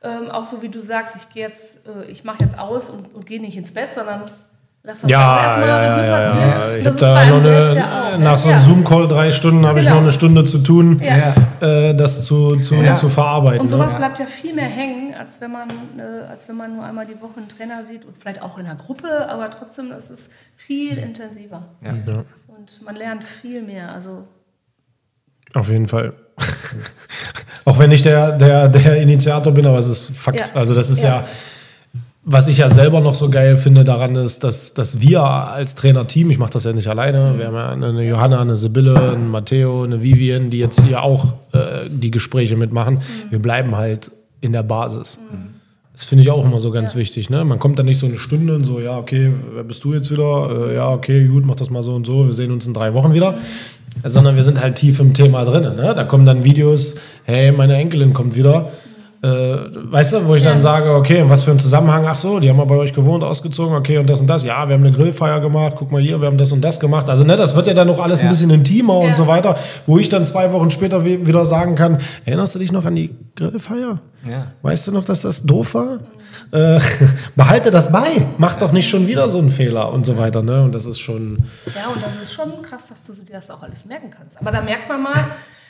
S3: Ähm, auch so wie du sagst, ich gehe jetzt, äh, ich mache jetzt aus und, und gehe nicht ins Bett, sondern lass das
S2: Ja,
S3: erstmal
S2: ja, ja, ja,
S3: passieren.
S2: ja. Ich
S3: das
S2: habe
S3: ist bei
S2: da
S3: einem
S2: noch eine,
S3: selbst ja auch,
S2: nach
S3: ne?
S2: so einem
S3: Ja.
S2: Zoom-Call drei Stunden habe ich
S3: Genau.
S2: noch eine Stunde zu tun,
S3: Ja.
S2: äh, das zu, zu,
S4: Ja.
S2: zu verarbeiten.
S3: Und sowas
S2: ne?
S3: bleibt ja viel mehr hängen, als wenn man, äh, als wenn man nur einmal die Woche einen Trainer sieht und vielleicht auch in einer Gruppe, aber trotzdem, das ist viel intensiver.
S4: Ja.
S3: Und man lernt viel mehr. Also
S2: Auf jeden Fall. [laughs] Auch wenn ich der, der, der Initiator bin, aber es ist Fakt.
S3: Ja.
S2: Also das ist ja.
S3: Ja.
S2: was ich ja selber noch so geil finde daran ist, dass, dass wir als Trainerteam, ich mache das ja nicht alleine, wir haben ja eine Johanna, eine Sibylle, einen Matteo, eine Vivian, die jetzt hier auch äh, die Gespräche mitmachen. Wir bleiben halt in der Basis. Das finde ich auch immer so ganz
S3: Ja.
S2: wichtig. Ne? Man kommt dann nicht so eine Stunde und so, ja, okay, wer bist du jetzt wieder? Äh, ja, okay, gut, mach das mal so und so, wir sehen uns in drei Wochen wieder. Sondern wir sind halt tief im Thema drin. Ne? Da kommen dann Videos, hey, meine Enkelin kommt wieder. Äh, weißt du, wo ich
S3: Ja.
S2: dann sage, okay, was für ein Zusammenhang, ach so, die haben mal bei euch gewohnt, ausgezogen, okay, und das und das, ja, wir haben eine Grillfeier gemacht, guck mal hier, wir haben das und das gemacht. Also, ne, das wird ja dann noch alles ein
S4: Ja.
S2: bisschen intimer
S3: Ja.
S2: und so weiter, wo ich dann zwei Wochen später wieder sagen kann, erinnerst du dich noch an die Grillfeier?
S4: Ja.
S2: Weißt du noch, dass das doof war? Äh, [laughs] behalte das bei, mach doch nicht schon wieder so einen Fehler und so weiter, ne? Und das ist schon,
S3: Ja, und das ist schon krass, dass du dir das auch alles merken kannst. Aber da merkt man mal,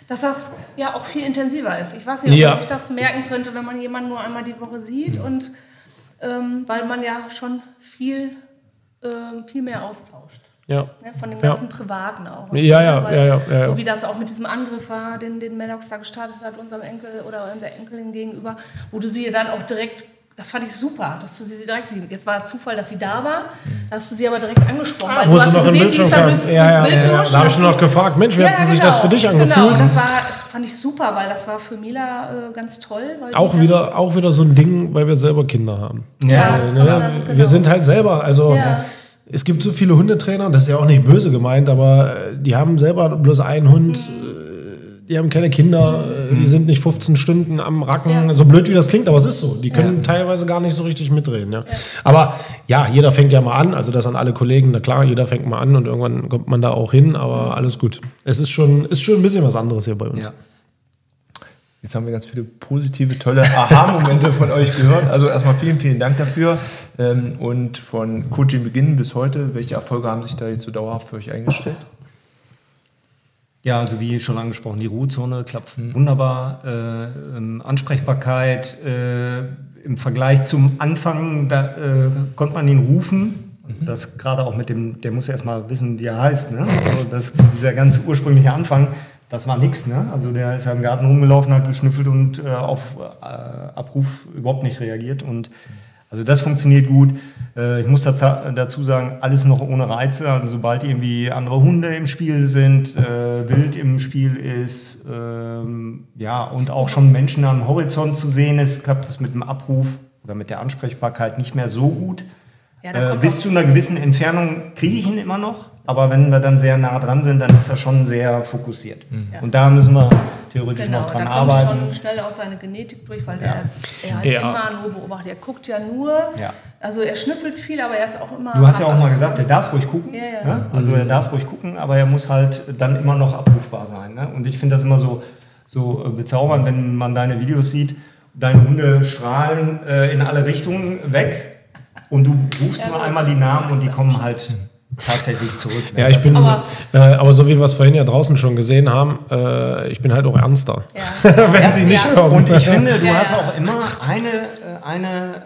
S3: dass das ja auch viel intensiver ist. Ich weiß nicht, ob
S2: Ja.
S3: man sich das merken könnte, wenn man jemanden nur einmal die Woche sieht und ähm, weil man ja schon viel, ähm, viel mehr austauscht.
S2: ja.
S3: Ne, von dem
S2: Ja.
S3: ganzen Privaten auch.
S2: Ja,
S3: so,
S2: ja, ja, ja, ja,
S3: So
S2: ja.
S3: wie das auch mit diesem Angriff war, den, den Maddox da gestartet hat, unserem Enkel oder unserer Enkelin gegenüber, wo du sie dann auch direkt, das fand ich super, dass du sie direkt, jetzt war Zufall, dass sie da war, da hast du sie aber direkt angesprochen. weil
S2: Wo
S3: du
S2: sie
S3: hast
S2: noch
S3: gesehen, die
S2: Bildschirm
S3: ist da
S2: kam.
S3: durchs,
S2: Ja,
S3: durchs
S2: ja,
S3: Bild
S2: ja, ja. Da habe ich
S3: du-
S2: noch gefragt, Mensch, wie hat sie sich
S3: genau.
S2: das für dich angefühlt?
S3: Genau, das war, fand ich super, weil das war für Mila äh, ganz toll.
S2: Auch wieder, auch wieder so ein Ding, weil wir selber Kinder haben.
S3: Ja, das
S2: Ne?
S3: kann man dann, genau.
S2: Wir sind halt selber, also
S3: Ja.
S2: es gibt so viele Hundetrainer, das ist ja auch nicht böse gemeint, aber äh, die haben selber bloß einen Hund, äh, die haben keine Kinder, äh, die sind nicht 15 Stunden am Racken,
S3: Ja.
S2: so blöd wie das klingt, aber es ist so. Die können teilweise gar nicht so richtig mitreden. Ja. Aber ja, jeder fängt ja mal an, also das an alle Kollegen, na klar, jeder fängt mal an und irgendwann kommt man da auch hin, aber alles gut. Es ist schon, ist schon ein bisschen was anderes hier bei uns.
S4: Ja.
S1: Jetzt haben wir ganz viele positive, tolle Aha-Momente von euch gehört. Also erstmal vielen, vielen Dank dafür. Ähm, Und von Coaching Beginn bis heute, welche Erfolge haben sich da jetzt so dauerhaft für euch eingestellt?
S4: Ja, also wie schon angesprochen, die Ruhezone klappt wunderbar. Äh, ähm, Ansprechbarkeit äh, im Vergleich zum Anfang, da äh, konnte man ihn rufen. Das gerade auch mit dem, der muss erstmal wissen, wie er heißt. Ne? Also das, dieser ganz ursprüngliche Anfang, das war nichts. Ne? Also der ist ja im Garten rumgelaufen, hat geschnüffelt und äh, auf äh, Abruf überhaupt nicht reagiert. Und also das funktioniert gut. Äh, ich muss dazu, sagen, alles noch ohne Reize. Also sobald irgendwie andere Hunde im Spiel sind, äh, Wild im Spiel ist, ähm, ja, und auch schon Menschen am Horizont zu sehen ist, klappt es mit dem Abruf oder mit der Ansprechbarkeit nicht mehr so gut.
S3: Ja,
S4: Äh, bis zu einer gewissen Entfernung kriege ich ihn immer noch, aber wenn wir dann sehr nah dran sind, dann ist er schon sehr fokussiert. Und da müssen wir theoretisch
S3: Genau,
S4: noch dran
S3: da kommt
S4: arbeiten.
S3: schon schnell auch seine Genetik durch, weil der, er halt
S2: Ja.
S3: immer nur beobachtet. Er guckt ja nur,
S4: Ja.
S3: also er schnüffelt viel, aber er ist auch immer.
S4: Du hast ja auch mal gesagt, er darf ruhig gucken.
S3: Ja, ja.
S4: Ne? Also er darf ruhig gucken, aber er muss halt dann immer noch abrufbar sein. Ne? Und ich finde das immer so, so äh, bezaubernd, wenn man deine Videos sieht. Deine Hunde strahlen äh, in alle Richtungen weg und du rufst
S3: Ja,
S4: nur einmal die Namen und die kommen halt tatsächlich zurück. Ne?
S2: Ja, ich
S4: Das
S2: bin, so,
S3: Aber-
S2: äh, aber so wie wir es vorhin ja draußen schon gesehen haben, äh, ich bin halt auch ernster.
S3: Ja. [laughs]
S2: Wenn sie nicht
S3: Ja.
S2: hören.
S4: Und ich finde, du
S3: Ja,
S4: hast
S3: ja.
S4: auch immer eine, äh, eine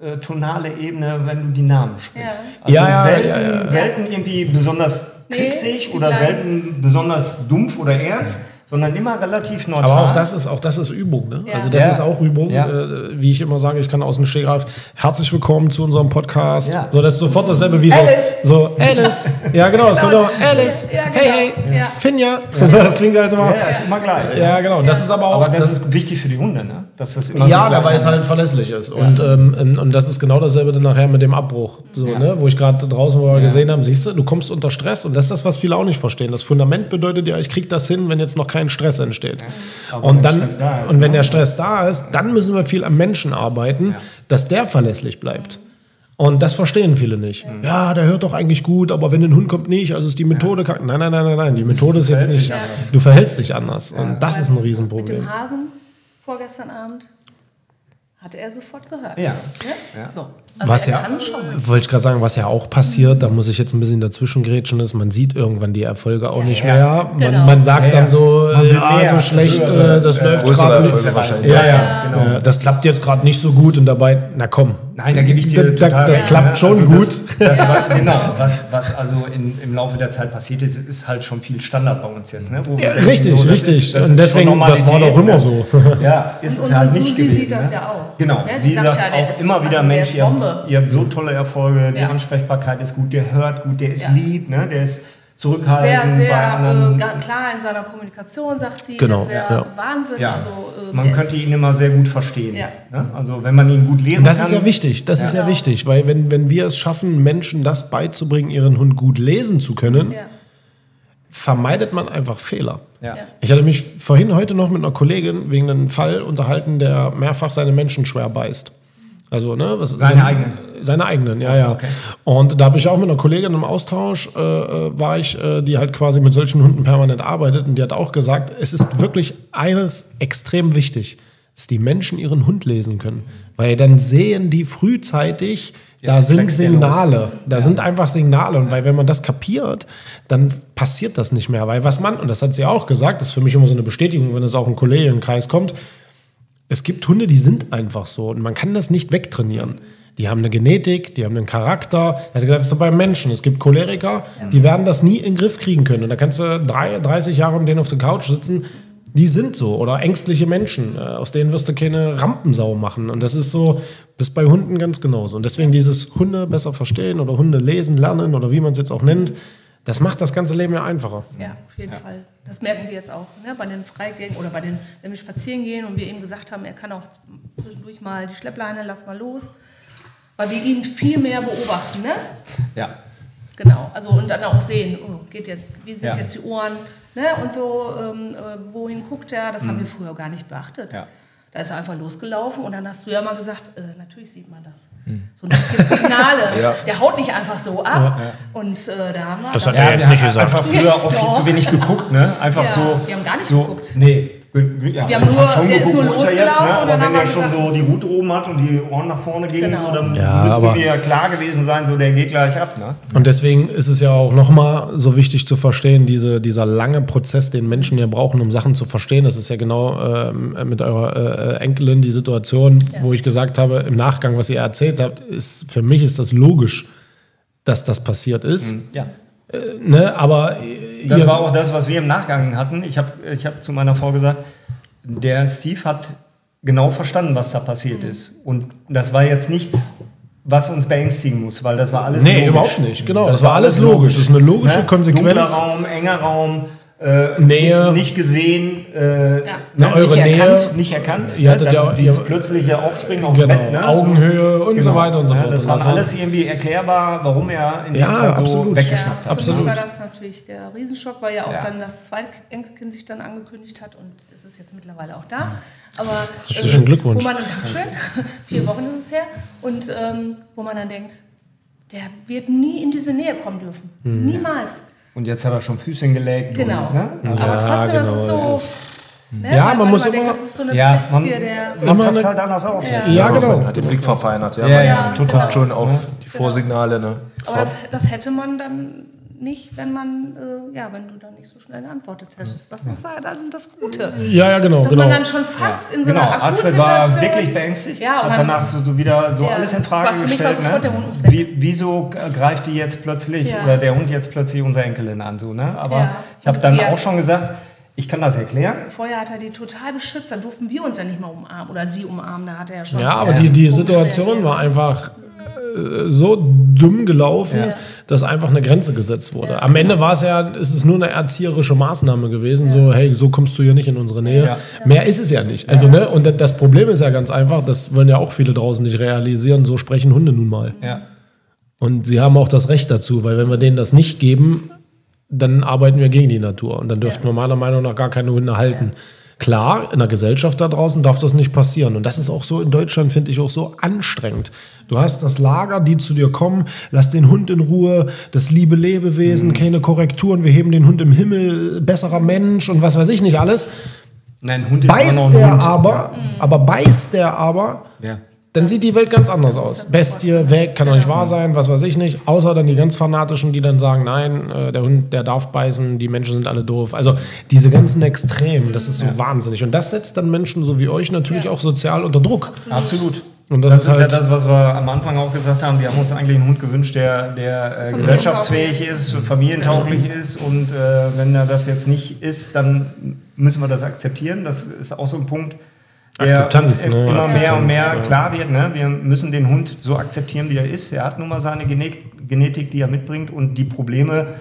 S4: äh, tonale Ebene, wenn du die Namen sprichst.
S3: Ja.
S4: Also
S2: Ja, ja,
S4: selten,
S2: ja, ja.
S4: selten irgendwie besonders
S3: Nee,
S4: kritzig oder
S3: nein.
S4: selten besonders dumpf oder ernst, sondern immer relativ neutral.
S2: Aber auch das ist, auch das ist Übung. Ne?
S3: Ja.
S2: Also das
S4: Ja.
S2: ist auch Übung.
S4: Ja.
S2: Äh, wie ich immer sage, ich kann aus dem Stegreif, herzlich willkommen zu unserem Podcast.
S4: Ja.
S2: So, das ist sofort dasselbe wie so.
S4: Alice.
S2: So, Alice. Ja, genau, das kommt
S3: Genau.
S2: auch. Alice.
S3: Ja, genau.
S2: Hey, hey.
S3: Ja.
S2: Finja. So, das klingt halt immer.
S4: ja, ist immer gleich.
S2: Ja, genau. Das ist aber auch.
S4: Aber das, ist wichtig für die Hunde, ne? Dass das immer
S2: ja,
S4: so
S2: weil es
S4: ist.
S2: halt verlässlich ist. Und, ähm, ähm, und das ist genau dasselbe dann nachher mit dem Abbruch. So,
S4: Ja.
S2: ne? Wo ich gerade draußen wo wir gesehen haben, siehst du, du kommst unter Stress und das ist das, was viele auch nicht verstehen. Das Fundament bedeutet ja, ich kriege das hin, wenn jetzt noch kein Stress entsteht.
S4: Aber
S2: Und,
S4: wenn
S2: dann,
S4: Stress da ist,
S2: und wenn
S4: ne?
S2: der Stress da ist, dann müssen wir viel am Menschen arbeiten, dass der verlässlich bleibt. Und das verstehen viele nicht. Ja, der hört doch eigentlich gut, aber wenn ein Hund kommt, nicht. Also ist die Methode kack. Nein, nein, nein, nein, nein. Die Methode ist jetzt
S4: verhältst
S2: nicht.
S4: dich anders.
S2: Du verhältst dich anders. Und das ist ein
S3: Mit
S2: Riesenproblem.
S3: dem Hasen vorgestern Abend hatte er sofort gehört.
S4: Ja.
S3: Ja? So. Also
S2: Was
S3: er
S2: ja, wollte ich gerade sagen, was ja auch passiert, da muss ich jetzt ein bisschen dazwischen grätschen, ist, man sieht irgendwann die Erfolge auch nicht
S4: ja.
S2: mehr. Man,
S3: Genau.
S2: man sagt
S4: Ja, ja.
S2: dann so, ja, so schlecht, äh, das läuft gerade nicht. Ja, ja,
S4: Ja, genau.
S2: ja, das klappt jetzt gerade nicht so gut und dabei, na komm.
S4: Nein, da gebe ich dir
S2: Das- das-
S4: total
S2: das
S4: recht,
S2: klappt
S4: ne?
S2: schon
S4: Also
S2: gut.
S4: Das, das war, genau, was, was also in, im Laufe der Zeit passiert ist, ist halt schon viel Standard bei uns jetzt. Ne?
S2: Ja, richtig,
S4: das
S2: richtig.
S4: Ist, das
S2: Und deswegen, das war doch immer
S4: ne?
S2: so.
S4: Ja, ist
S3: Und
S4: es halt nicht
S3: Susi
S4: gewesen.
S3: sieht das
S4: ne?
S3: ja auch.
S4: Genau,
S3: sie
S4: sie
S3: sagt ja,
S4: auch
S3: ist-
S4: immer
S3: also
S4: wieder,
S3: der
S4: Mensch, ihr habt,
S3: Bombe.
S4: ihr habt so tolle Erfolge, die
S3: Ja.
S4: Ansprechbarkeit ist gut, der hört gut, der ist
S3: Ja.
S4: lieb, ne? der ist zurückhaltend
S3: Sehr,
S4: bei
S3: sehr
S4: anderen.
S3: äh, klar in seiner Kommunikation, sagt sie.
S2: Genau,
S3: Das wäre
S2: ja.
S3: Wahnsinn.
S4: Ja,
S3: Also, äh,
S4: man könnte ihn immer sehr gut verstehen.
S3: Ja.
S4: Ne? Also wenn man ihn gut lesen
S2: Das
S4: kann.
S2: ist ja wichtig, das ist ja
S3: Genau.
S2: wichtig, weil wenn, wenn wir es schaffen, Menschen das beizubringen, ihren Hund gut lesen zu können,
S3: Ja.
S2: vermeidet man einfach Fehler. Ich hatte mich vorhin heute noch mit einer Kollegin wegen einem Fall unterhalten, der mehrfach seine Menschen schwer beißt. Also, ne, was
S4: Seine
S2: so-
S4: eigenen?
S2: Seine eigenen, ja, ja.
S4: Okay.
S2: Und da habe ich auch mit einer Kollegin im Austausch, äh, äh, war ich, äh, die halt quasi mit solchen Hunden permanent arbeitet. Und die hat auch gesagt, es ist wirklich eines extrem wichtig, dass die Menschen ihren Hund lesen können. Weil dann sehen die frühzeitig, da
S4: Jetzt
S2: sind
S4: wächst der
S2: Signale. Da sind einfach Signale. Und weil wenn man das kapiert, dann passiert das nicht mehr. Weil was man, und das hat sie auch gesagt, das ist für mich immer so eine Bestätigung, wenn es auch im Kollegenkreis kommt, es gibt Hunde, die sind einfach so und man kann das nicht wegtrainieren. Die haben eine Genetik, die haben einen Charakter. Er hat gesagt, das ist so beim Menschen. Es gibt Choleriker, die werden das nie in den Griff kriegen können. Und da kannst du drei, 30 Jahre mit denen auf der Couch sitzen. Die sind so. Oder ängstliche Menschen. Äh, Aus denen wirst du keine Rampensau machen. Und das ist so, das ist bei Hunden ganz genauso. Und deswegen dieses Hunde besser verstehen oder Hunde lesen, lernen oder wie man es jetzt auch nennt, das macht das ganze Leben ja einfacher.
S3: Ja, auf jeden Fall. Das merken wir jetzt auch ne? bei den Freigängen oder bei den, wenn wir spazieren gehen und wir ihm gesagt haben, er kann auch zwischendurch mal die Schleppleine, lass mal los. Weil wir ihn viel mehr beobachten, ne?
S4: Ja.
S3: Genau, also und dann auch sehen, oh, geht jetzt, wie sind
S4: Ja.
S3: jetzt die Ohren, ne? Und so, ähm, äh, wohin guckt er? Das haben wir früher gar nicht beachtet.
S4: Ja.
S3: Da ist er einfach losgelaufen und dann hast du ja mal gesagt, äh, natürlich sieht man das. So, und das gibt Signale. [laughs] Der haut nicht einfach so ab. Und äh, da haben wir.
S2: Das
S3: dann-
S2: hat er jetzt
S4: der
S2: nicht
S4: hat
S2: gesagt.
S4: Einfach früher auch viel zu wenig geguckt, ne? Einfach
S3: Ja,
S4: so.
S3: die haben gar nicht
S4: so,
S3: geguckt.
S4: Nee. Ja,
S3: Wir haben nur-
S4: schon
S3: der ist
S4: geguckt,
S3: nur
S4: er jetzt,
S3: losgelaufen
S4: ne? Aber wenn
S3: haben
S4: er schon so die Route oben hat und die Ohren nach vorne gehen,
S3: Genau.
S4: so, dann
S2: Ja,
S4: müsste mir ja klar gewesen sein, so der geht gleich ab, ne?
S2: Und deswegen ist es ja auch nochmal so wichtig zu verstehen, diese, dieser lange Prozess, den Menschen ja brauchen, um Sachen zu verstehen. Das ist ja genau ähm, mit eurer äh, Enkelin die Situation, wo ich gesagt habe, im Nachgang, was ihr erzählt habt, ist für mich ist das logisch, dass das passiert ist.
S4: Ja.
S2: Ne? Aber äh,
S4: Das war auch das, was wir im Nachgang hatten. Ich habe ich hab zu meiner Frau gesagt, der Steve hat genau verstanden, was da passiert ist. Und das war jetzt nichts, was uns beängstigen muss, weil das war alles
S2: Nee,
S4: logisch.
S2: überhaupt nicht. Genau, das war alles logisch. Das ist eine logische Konsequenz.
S4: Dunkler Raum, enger Raum, äh,
S2: Nähe.
S4: nicht gesehen, äh,
S3: Ja.
S4: ne,
S2: Na, eure
S4: nicht
S2: Nähe.
S4: erkannt, nicht erkannt.
S2: Ihr hattet ja-
S4: dieses
S2: ihr-
S4: plötzliche Aufspringen aufs
S2: Genau,
S4: Bett, ne?
S2: Augenhöhe und so weiter und so
S4: Ja,
S2: fort.
S4: Das war
S2: das war-
S4: alles irgendwie erklärbar, warum er in
S2: Ja,
S4: der Zeit so
S2: absolut.
S4: weggeschnappt
S3: Ja,
S4: hat.
S3: für mich
S2: Absolut.
S3: war das natürlich der Riesenschock, weil ja auch
S4: Ja.
S3: dann das zweite Enkelkind sich dann angekündigt hat und es ist jetzt mittlerweile auch da. Aber äh,
S2: Herzlichen Glückwunsch.
S3: Wo man dann, Dankeschön, [laughs] vier Wochen ist es her, und ähm, wo man dann denkt, der wird nie in diese Nähe kommen dürfen.
S2: Hm.
S3: Niemals.
S4: Und jetzt hat er schon Füße hingelegt.
S3: Genau.
S4: Und, ne?
S3: Aber
S2: Ja,
S3: trotzdem, das
S2: genau,
S3: ist so.
S2: es
S3: Ne,
S2: Ja, man
S3: weil
S2: muss
S3: denkt,
S2: immer-
S3: das ist so eine
S4: Ja,
S3: Bestie,
S4: man-
S3: der.
S4: Man passt
S2: eine-
S4: halt anders auf.
S3: Ja.
S2: Ja,
S1: Also,
S2: genau.
S1: Hat den Blick verfeinert, ja.
S4: Ja,
S1: Man
S4: ja, total.
S1: schon auf die Vorsignale, ne?
S3: Aber das, das hätte man dann nicht, wenn man, äh, ja, wenn du dann nicht so schnell geantwortet hättest. Das ist ja dann das Gute.
S2: Ja, ja, genau.
S3: Dass
S2: genau.
S3: man dann schon fast in so
S4: Genau,
S3: einer
S4: Astrid war wirklich beängstigt.
S3: Ja, und
S4: hat danach so, so wieder so
S3: Ja,
S4: alles in Frage
S3: war für mich war
S4: gestellt.
S3: sofort
S4: ne?
S3: der Hund muss weg.
S4: Wie, wieso greift die jetzt plötzlich
S3: Ja.
S4: oder der Hund jetzt plötzlich unsere Enkelin an? So, ne? Aber
S3: Ja.
S4: ich habe dann auch schon gesagt, ich kann das erklären.
S3: Vorher hat er die total beschützt, dann durften wir uns ja nicht mal umarmen oder sie umarmen, da hat er ja schon.
S2: Ja, aber die, die Situation war einfach so dumm gelaufen,
S4: Ja.
S2: dass einfach eine Grenze gesetzt wurde. Am Ende war es ja, ist es nur eine erzieherische Maßnahme gewesen, so, hey, so kommst du hier nicht in unsere Nähe.
S4: Ja.
S2: Mehr ist es ja nicht. Also, ne, und das Problem ist ja ganz einfach, das wollen ja auch viele draußen nicht realisieren, so sprechen Hunde nun mal.
S4: Ja.
S2: Und sie haben auch das Recht dazu, weil wenn wir denen das nicht geben, dann arbeiten wir gegen die Natur. Und dann dürften wir meiner Meinung nach gar keine Hunde halten. Klar, in der Gesellschaft da draußen darf das nicht passieren. Und das ist auch so in Deutschland, finde ich, auch so anstrengend. Du hast das Lager, die zu dir kommen, lass den Hund in Ruhe, das liebe Lebewesen, keine Korrekturen, wir heben den Hund im Himmel, besserer Mensch und was weiß ich nicht alles.
S4: Nein, Hund ist immer noch
S2: Beißt
S4: ein
S2: der
S4: Hund.
S2: aber, aber beißt der aber,
S4: Ja.
S2: Dann sieht die Welt ganz anders aus. Bestie, weg, kann doch nicht wahr sein, was weiß ich nicht. Außer dann die ganz Fanatischen, die dann sagen, nein, äh, der Hund, der darf beißen, die Menschen sind alle doof. Also diese ganzen Extremen, das ist so wahnsinnig. Und das setzt dann Menschen so wie euch natürlich auch sozial unter Druck.
S4: Absolut.
S2: Und
S4: Das,
S2: das,
S4: ist
S2: ist
S4: ja
S2: halt,
S4: das, was wir am Anfang auch gesagt haben. Wir haben uns eigentlich einen Hund gewünscht, der, der äh, gesellschaftsfähig ist, familientauglich ist. Und äh, wenn er das jetzt nicht ist, dann müssen wir das akzeptieren. Das ist auch so ein Punkt,
S2: Akzeptanz, ne?
S4: immer mehr
S2: Akzeptanz,
S4: und mehr
S2: ja.
S4: klar wird. Ne? Wir müssen den Hund so akzeptieren, wie er ist. Er hat nun mal seine Genet Genetik, die er mitbringt und die Probleme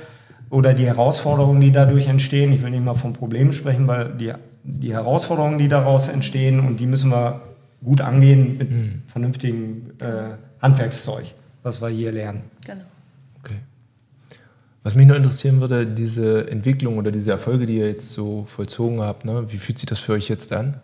S4: oder die Herausforderungen, die dadurch entstehen. Ich will nicht mal von Problemen sprechen, weil die, die Herausforderungen, die daraus entstehen, und die müssen wir gut angehen mit
S2: Mhm.
S4: vernünftigem äh, Handwerkszeug, was wir hier lernen.
S3: Genau.
S1: Okay. Was mich noch interessieren würde, diese Entwicklung oder diese Erfolge, die ihr jetzt so vollzogen habt, ne? wie fühlt sich das für euch jetzt an?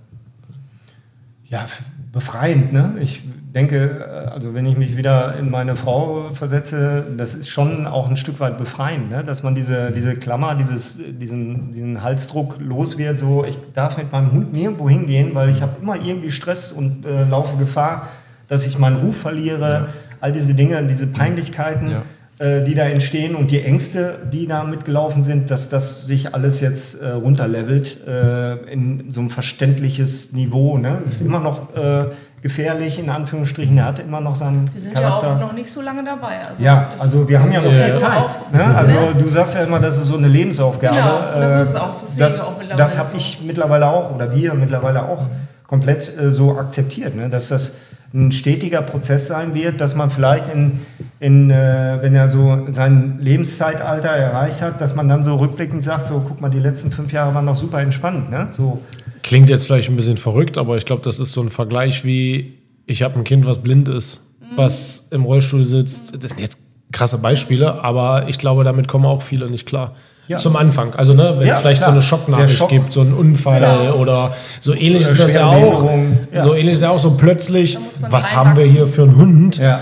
S4: Ja, befreiend. Ne? Ich denke, äh, also wenn ich mich wieder in meine Frau versetze, das ist schon auch ein Stück weit befreiend, ne? dass man diese, diese Klammer, dieses, diesen, diesen Halsdruck los wird. So, ich darf mit meinem Hund nirgendwo hingehen, weil ich habe immer irgendwie Stress und äh, laufe Gefahr, dass ich meinen Ruf verliere. All diese Dinge, diese Peinlichkeiten.
S1: Ja.
S4: Äh, die da entstehen und die Ängste, die da mitgelaufen sind, dass das sich alles jetzt äh, runterlevelt äh, in so ein verständliches Niveau. Ne? Ist immer noch äh, gefährlich, in Anführungsstrichen. Er hat immer noch seinen
S3: Wir sind
S4: Charakter.
S3: ja auch noch nicht so lange dabei. Also
S4: ja, also wir haben ja noch viel Zeit. Ne? Also
S3: Ne?
S4: du sagst ja immer, das ist so eine Lebensaufgabe.
S3: Genau, das
S4: Äh,
S3: ist auch- das sehe
S4: das,
S3: auch
S4: Das habe
S3: so.
S4: ich mittlerweile auch oder wir mittlerweile auch komplett äh, so akzeptiert, ne? dass das ein stetiger Prozess sein wird, dass man vielleicht in, in äh, wenn er so sein Lebenszeitalter erreicht hat, dass man dann so rückblickend sagt, so guck mal, die letzten fünf Jahre waren doch super entspannt. Ne? So,
S2: Klingt jetzt vielleicht ein bisschen verrückt, aber ich glaube, das ist so ein Vergleich wie, ich habe ein Kind, was blind ist, was im Rollstuhl sitzt. Das sind jetzt krasse Beispiele, aber ich glaube, damit kommen auch viele nicht klar.
S4: Ja.
S2: Zum Anfang. Also, ne, wenn
S4: Ja,
S2: es vielleicht
S4: klar.
S2: so eine Schocknachricht
S4: Schock.
S2: gibt, so ein Unfall
S3: Genau.
S2: oder so ähnlich
S4: Oder
S2: ist das ja auch.
S4: Ja.
S2: So ähnlich ist ja auch so plötzlich, was haben wir hier für einen Hund?
S4: ja.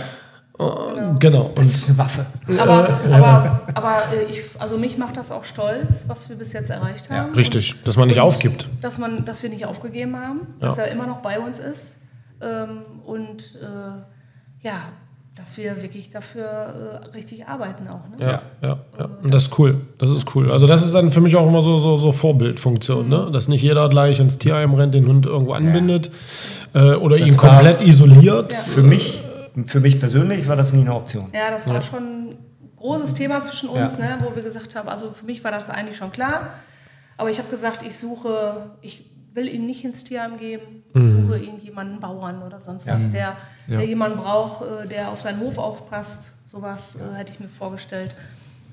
S2: Genau.
S4: Das
S2: Und
S4: ist eine Waffe.
S3: Aber, aber, aber äh, ich, also mich macht das auch stolz, was wir bis jetzt erreicht haben.
S2: richtig, dass man nicht aufgibt.
S3: Dass, man, dass wir nicht aufgegeben haben, dass er immer noch bei uns ist. Ähm, und äh, ja, dass wir wirklich dafür äh, richtig arbeiten auch. Ne?
S2: Ja, ja, ja. Und das ist cool. Das ist cool. Also das ist dann für mich auch immer so, so, so Vorbildfunktion, ne? Dass nicht jeder gleich ins Tierheim rennt, den Hund irgendwo anbindet äh, oder ihn
S4: war-
S2: komplett isoliert.
S4: Für mich, für mich persönlich war das nie eine Option.
S3: Ja, das war schon ein großes Thema zwischen uns,
S4: Ja.
S3: ne, wo wir gesagt haben, also für mich war das eigentlich schon klar. Aber ich habe gesagt, ich suche, ich will ihn nicht ins Tierheim geben. Ich suche irgendjemanden, Bauern oder sonst was, der, der jemanden braucht, äh, der auf seinen Hof aufpasst. Sowas äh, hätte ich mir vorgestellt.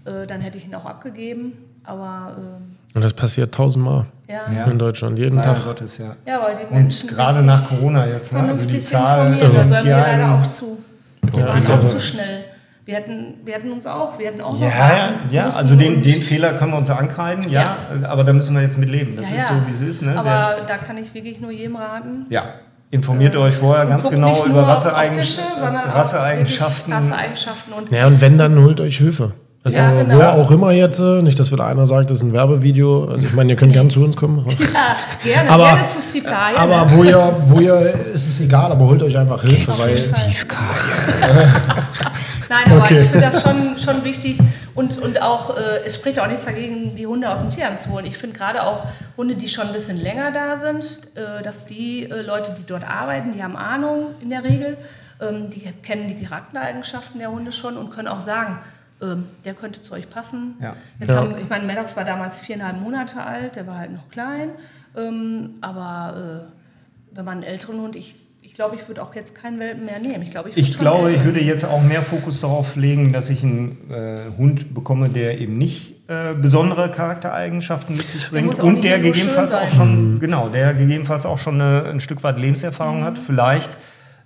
S3: Äh, dann hätte ich ihn auch abgegeben. Aber ähm,
S2: Und das passiert tausendmal
S3: ja,
S4: Ja.
S2: in Deutschland, jeden
S4: Leider
S2: Tag.
S4: Gottes, ja.
S3: ja, weil die
S4: Und
S3: Menschen
S4: gerade
S3: sich
S4: nach Corona jetzt, ne? Also die
S3: vernünftig
S4: Zahl
S3: informieren, da gehören wir leider auch zu. Wir waren auch zu schnell. Wir hätten, wir hätten uns auch, wir hätten auch noch
S4: Ja, ja,
S3: warten
S4: ja, also den, den Fehler können wir uns ankreiden, ja, aber da müssen wir jetzt mit leben. Das
S3: Ja,
S4: ist
S3: ja.
S4: so, wie es ist. Ne?
S3: Aber da kann ich wirklich nur jedem raten.
S4: Der, ja, informiert euch vorher ganz
S3: Guckt
S4: genau über
S3: nur aufs
S4: Rasseeigen
S3: Optische, sondern auch
S4: Rasseeigenschaften.
S3: Rasseeigenschaften und
S2: Ja, und wenn, dann holt euch Hilfe. Also
S3: Ja, genau.
S2: wo auch immer jetzt, äh, nicht, dass wieder einer sagt, das ist ein Werbevideo. Also ich meine, ihr könnt gerne zu uns kommen. [laughs]
S3: ja, gerne,
S2: Aber-
S3: gerne zu Steve Kaya.
S2: Aber
S3: ne?
S2: wo ihr, wo ihr, ist es egal, aber holt euch einfach Hilfe,
S3: Auf
S2: weil
S3: jeden Fall. [laughs] [laughs] Nein, aber
S2: Okay.
S3: ich finde das schon, schon wichtig und, und auch, äh, es spricht auch nichts dagegen, die Hunde aus dem Tierheim zu holen. Ich finde gerade auch Hunde, die schon ein bisschen länger da sind, äh, dass die äh, Leute, die dort arbeiten, die haben Ahnung in der Regel, ähm, die kennen die Charaktereigenschaften der Hunde schon und können auch sagen, ähm, der könnte zu euch passen.
S4: Ja.
S3: Jetzt
S2: Ja.
S3: haben, ich meine, Maddox war damals viereinhalb Monate alt, der war halt noch klein, ähm, aber äh, wenn man einen älteren Hund, ich, ich glaube, ich würde auch jetzt keinen Welpen mehr nehmen. Ich glaube, ich, würd
S4: Ich glaube, ich würde jetzt auch mehr Fokus darauf legen, dass ich einen äh, Hund bekomme, der eben nicht äh, besondere Charaktereigenschaften mit sich bringt und der gegebenenfalls auch schon, genau, der gegebenenfalls auch schon eine, ein Stück weit Lebenserfahrung hat, vielleicht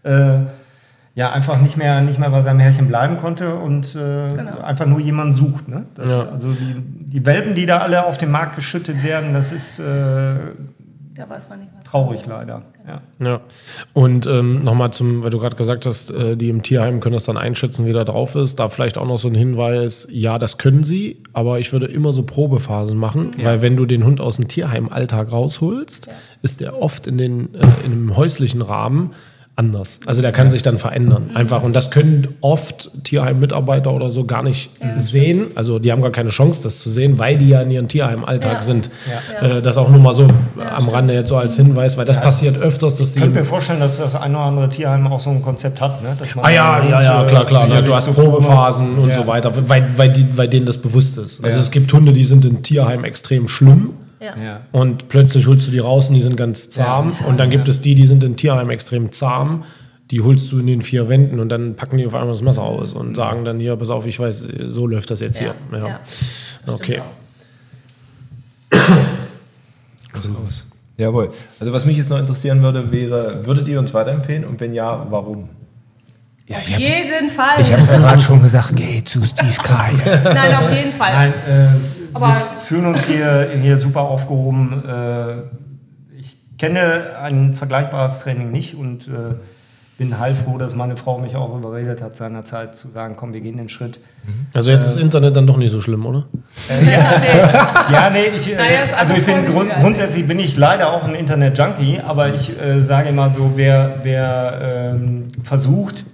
S4: äh, ja einfach nicht mehr, nicht mehr bei seinem Herrchen bleiben konnte und äh,
S3: Genau.
S4: einfach nur jemanden sucht. Ne? Das,
S2: Ja.
S4: Also die, die Welpen, die da alle auf den Markt geschüttet werden, das ist äh,
S3: Da weiß man nicht, was
S4: traurig leider. Ja.
S2: Ja. Und ähm, nochmal zum, weil du gerade gesagt hast, äh, die im Tierheim können das dann einschätzen, wie da drauf ist. Da vielleicht auch noch so ein Hinweis, ja, das können sie, aber ich würde immer so Probephasen machen, weil wenn du den Hund aus dem Tierheim-Alltag rausholst, ist der oft in, den, äh, in einem häuslichen Rahmen anders. Also der kann sich dann verändern. Einfach. Und das können oft Tierheim-Mitarbeiter oder so gar nicht sehen. Also die haben gar keine Chance, das zu sehen, weil die ja in ihrem Tierheim-Alltag
S3: Ja.
S2: sind.
S3: Ja.
S2: Äh, das auch nur mal so am Rande jetzt so als Hinweis, weil das passiert öfters, dass
S4: Ich könnte mir vorstellen, dass das ein oder andere Tierheim auch so ein Konzept hat. Ne? Dass man
S2: Ah ja, ja, ja, klar, klar. Ne? Du hast Probephasen und
S4: Ja.
S2: so weiter, weil, weil, die, weil denen das bewusst ist. Also
S4: Ja.
S2: es gibt Hunde, die sind in Tierheim extrem schlimm.
S3: Ja.
S4: Ja.
S2: Und plötzlich holst du die raus und die sind ganz zahm. und dann gibt es die, die sind in Tierheim extrem zahm. Die holst du in den vier Wänden und dann packen die auf einmal das Messer aus und sagen dann hier, pass auf, ich weiß, so läuft das jetzt
S3: Ja.
S2: hier. Ja.
S3: Ja.
S2: Okay.
S1: Also los. Jawohl. Also was mich jetzt noch interessieren würde, wäre, würdet ihr uns weiterempfehlen und wenn ja, warum?
S3: auf jeden Fall.
S5: Ich habe es ja gerade schon gesagt, [laughs] geh zu Steve Kai.
S3: Nein, auf jeden Fall.
S4: Nein, äh,
S3: Aber-
S4: fühlen uns hier, hier super aufgehoben. Äh, ich kenne ein vergleichbares Training nicht und äh, bin heilfroh, dass meine Frau mich auch überredet hat, seinerzeit zu sagen, komm, wir gehen den Schritt.
S2: Also jetzt ist Internet dann doch nicht so schlimm, oder? [laughs]
S4: Ja, nee, ich, äh,
S3: Naja, ist
S4: also ich bin grund,
S3: als
S4: grundsätzlich bin ich leider auch ein Internet-Junkie, aber ich äh, sage mal so, wer, wer ähm, versucht,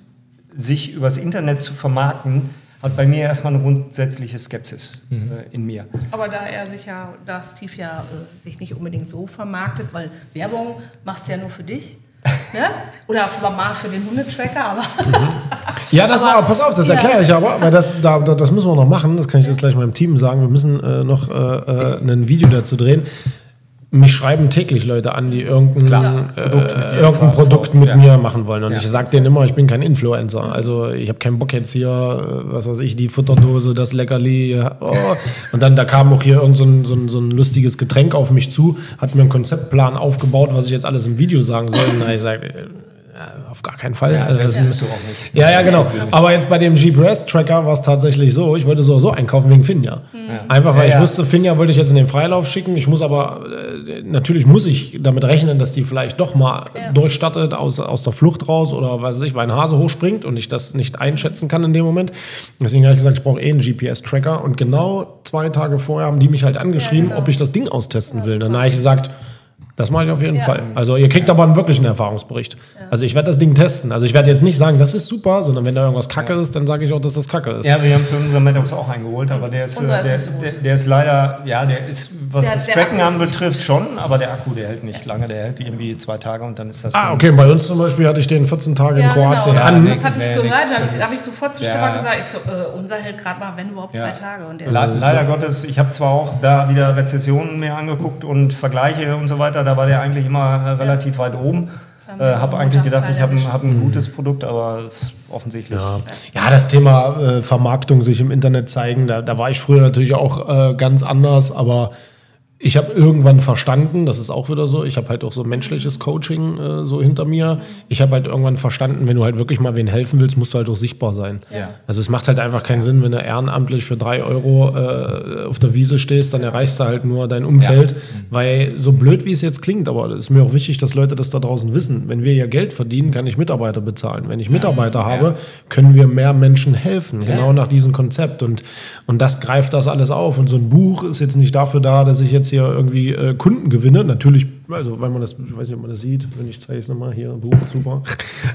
S4: sich übers Internet zu vermarkten, hat bei mir erstmal eine grundsätzliche Skepsis äh, in mir.
S3: Aber da er sich ja, da Steve ja äh, sich nicht unbedingt so vermarktet, weil Werbung machst du ja nur für dich. [laughs] Ne? Oder mal für den Hundetracker, aber
S2: Ja, das
S3: Aber-
S2: war, pass auf, das
S3: Ja.
S2: erkläre ich aber, weil das, da, da, das müssen wir noch machen, das kann ich jetzt gleich meinem Team sagen, wir müssen äh, noch äh, äh, ein Video dazu drehen. Mich schreiben täglich Leute an, die irgendein
S4: Klar,
S2: äh,
S4: Produkt mit
S2: irgendein Produkt mit
S4: ja.
S2: mir machen wollen. Und
S4: Ja.
S2: ich sage denen immer, ich bin kein Influencer. Also ich habe keinen Bock jetzt hier, äh, was weiß ich, die Futterdose, das Leckerli. ja, Oh. Und dann da kam auch hier irgend so ein, so, ein, so ein lustiges Getränk auf mich zu, hat mir einen Konzeptplan aufgebaut, was ich jetzt alles im Video sagen soll. Und ich sage, auf gar keinen Fall. Also
S4: das
S2: ist-
S4: du auch nicht.
S2: ja, ja, genau. Aber jetzt bei dem GPS-Tracker war es tatsächlich so, ich wollte sowieso einkaufen wegen Finja. Einfach weil
S4: Ja,
S2: ich
S4: ja.
S2: wusste, Finja wollte ich jetzt in den Freilauf schicken. Ich muss aber, äh, natürlich muss ich damit rechnen, dass die vielleicht doch mal durchstartet aus, aus der Flucht raus oder weiß ich, weil ein Hase hochspringt und ich das nicht einschätzen kann in dem Moment. Deswegen habe ich gesagt, ich brauche eh einen GPS-Tracker. Und genau zwei Tage vorher haben die mich halt angeschrieben,
S3: genau.
S2: ob ich das Ding austesten will. Dann habe ich gesagt, das mache ich auf jeden
S3: Ja.
S2: Fall. Also ihr kriegt aber einen wirklichen Erfahrungsbericht. Also ich werde das Ding testen. Also ich werde jetzt nicht sagen, das ist super, sondern wenn da irgendwas Kacke ist, dann sage ich auch, dass das Kacke ist.
S4: Ja, wir haben für unser Maddox auch eingeholt, aber der ist, äh,
S3: ist
S4: der,
S3: nicht so
S4: der, der ist leider, ja, der ist, was
S3: Der-
S4: das Tracken
S3: ist-
S4: anbetrifft, schon, aber der Akku, der hält nicht lange, der hält irgendwie zwei Tage und dann ist das.
S2: Ah, okay. Bei uns zum Beispiel hatte ich den 14 Tage in
S3: Ja,
S2: Kroatien
S3: genau.
S2: an.
S3: Das hatte ich gehört, da habe ich,
S4: ist-
S3: hab ich sofort zu
S4: Ja.
S3: Stefan gesagt, ich so, äh, unser hält gerade mal, wenn überhaupt, zwei
S4: Ja.
S3: Tage. Und der
S4: Le
S3: ist,
S4: leider Gottes, ich habe zwar auch da wieder Rezessionen mir angeguckt und Vergleiche und so weiter, da war der eigentlich immer äh, relativ weit oben.
S3: Haben
S4: Äh, habe eigentlich gedacht, ich habe ein, hab ein gutes Produkt, aber es ist offensichtlich.
S2: Ja. ja, das Thema äh, Vermarktung sich im Internet zeigen, da, da war ich früher natürlich auch äh, ganz anders, aber ich habe irgendwann verstanden, das ist auch wieder so, ich habe halt auch so menschliches Coaching äh, so hinter mir. Ich habe halt irgendwann verstanden, wenn du halt wirklich mal wen helfen willst, musst du halt auch sichtbar sein.
S4: Ja.
S2: Also es macht halt einfach keinen Sinn, wenn du ehrenamtlich für drei Euro äh, auf der Wiese stehst, dann erreichst du halt nur dein Umfeld. Weil so blöd wie es jetzt klingt, aber es ist mir auch wichtig, dass Leute das da draußen wissen. Wenn wir ja Geld verdienen, kann ich Mitarbeiter bezahlen. Wenn ich Mitarbeiter habe, können wir mehr Menschen helfen. Genau nach diesem Konzept. Und, und das greift das alles auf. Und so ein Buch ist jetzt nicht dafür da, dass ich jetzt hier irgendwie äh, Kunden gewinne. Natürlich, also weil man das, ich weiß nicht, ob man das sieht, wenn ich zeige es nochmal hier, Buch, super.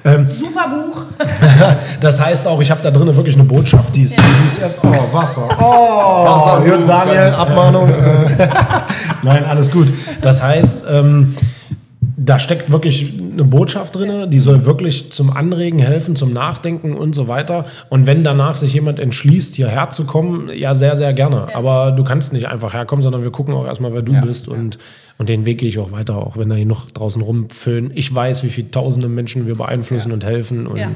S2: Ähm,
S3: Super Buch. [laughs]
S2: das heißt auch, ich habe da drin wirklich eine Botschaft, die ist, die ist erst. Oh, Wasser. Oh, Wasser. Daniel, Abmahnung. [laughs] Äh, [laughs] Nein, alles gut. Das heißt, ähm, da steckt wirklich eine Botschaft drin, die soll wirklich zum Anregen helfen, zum Nachdenken und so weiter. Und wenn danach sich jemand entschließt, hierher zu kommen, ja, sehr, sehr gerne. Aber du kannst nicht einfach herkommen, sondern wir gucken auch erstmal, wer du
S4: Ja,
S2: bist. Und, und den Weg gehe ich auch weiter, auch wenn da hier noch draußen rumföhnen. Ich weiß, wie viele tausende Menschen wir beeinflussen und helfen. Und
S3: Ja.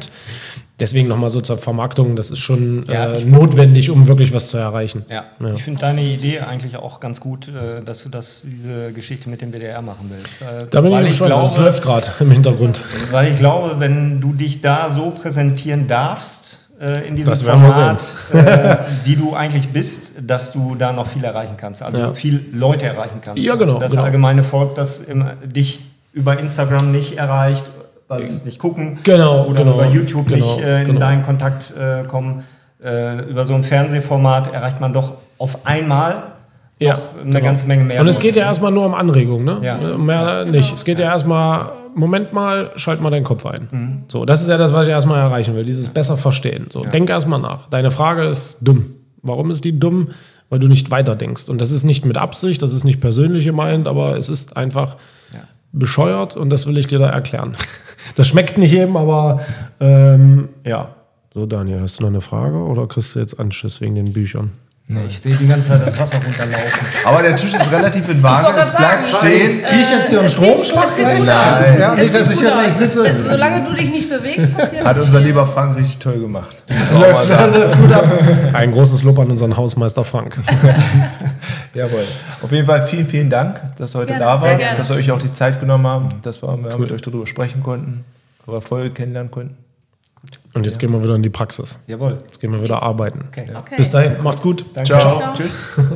S2: deswegen nochmal so zur Vermarktung, das ist schon
S4: Ja,
S2: äh,
S4: ich-
S2: notwendig, um wirklich was zu erreichen.
S4: Ja.
S2: Ja.
S4: Ich finde deine Idee eigentlich auch ganz gut, äh, dass du das, diese Geschichte mit dem WDR machen willst. Äh,
S2: Da bin
S4: weil
S2: ich gespannt, das
S4: glaube,
S2: läuft gerade [laughs] im Hintergrund.
S4: Weil ich glaube, wenn du dich da so präsentieren darfst, äh, in diesem
S2: Das
S4: Format, äh, wie du eigentlich bist, dass du da noch viel erreichen kannst. Also
S2: Ja.
S4: viel Leute erreichen kannst.
S2: Ja, genau,
S4: Das
S2: genau.
S4: allgemeine Volk, das im, dich über Instagram nicht erreicht, weil sie es nicht gucken.
S2: Genau,
S4: Oder
S2: genau,
S4: über YouTube
S2: genau,
S4: nicht äh, in
S2: genau.
S4: deinen Kontakt äh, kommen. Äh, über so ein Fernsehformat erreicht man doch auf einmal
S2: Ja,
S4: eine
S2: genau.
S4: ganze Menge mehr.
S2: Und es geht ja erstmal nur um Anregung, ne?
S4: Ja.
S2: Mehr nicht. Es geht ja erstmal, Moment mal, schalt mal deinen Kopf ein.
S4: Mhm.
S2: So, das ist ja das, was ich erstmal erreichen will, dieses besser verstehen. So, denk erstmal nach. Deine Frage ist dumm. Warum ist die dumm? Weil du nicht weiterdenkst. Und das ist nicht mit Absicht, das ist nicht persönlich gemeint, aber es ist einfach bescheuert und das will ich dir da erklären. [laughs] Das schmeckt nicht jedem, aber ähm, ja. So, Daniel, hast du noch eine Frage oder kriegst du jetzt Anschiss wegen den Büchern?
S4: Nee, ich sehe die ganze Zeit das Wasser runterlaufen.
S1: Aber der Tisch ist relativ in Waage, es bleibt
S3: sagen,
S1: stehen.
S2: Krieg ich jetzt hier einen
S3: es sieht-
S2: Stromschlag Nein.
S3: aus.
S2: Ja, nicht, dass ich hier gleich sitze.
S3: Solange du dich nicht bewegst, passiert
S1: Hat unser lieber Frank richtig toll gemacht. [laughs]
S2: Ein großes Lob an unseren Hausmeister Frank. [laughs]
S1: Jawohl. Auf jeden Fall vielen, vielen Dank, dass ihr heute
S3: Gerne,
S1: da wart, dass ihr euch auch die Zeit genommen habt, dass wir mal mit euch darüber sprechen konnten, eure Folge kennenlernen konnten.
S2: Und jetzt gehen wir wieder in die Praxis.
S4: Jawohl.
S2: Jetzt gehen wir wieder arbeiten.
S4: Okay.
S3: Okay.
S2: Bis dahin, macht's gut.
S4: Danke.
S1: Ciao.
S3: Ciao.
S1: Tschüss. [laughs]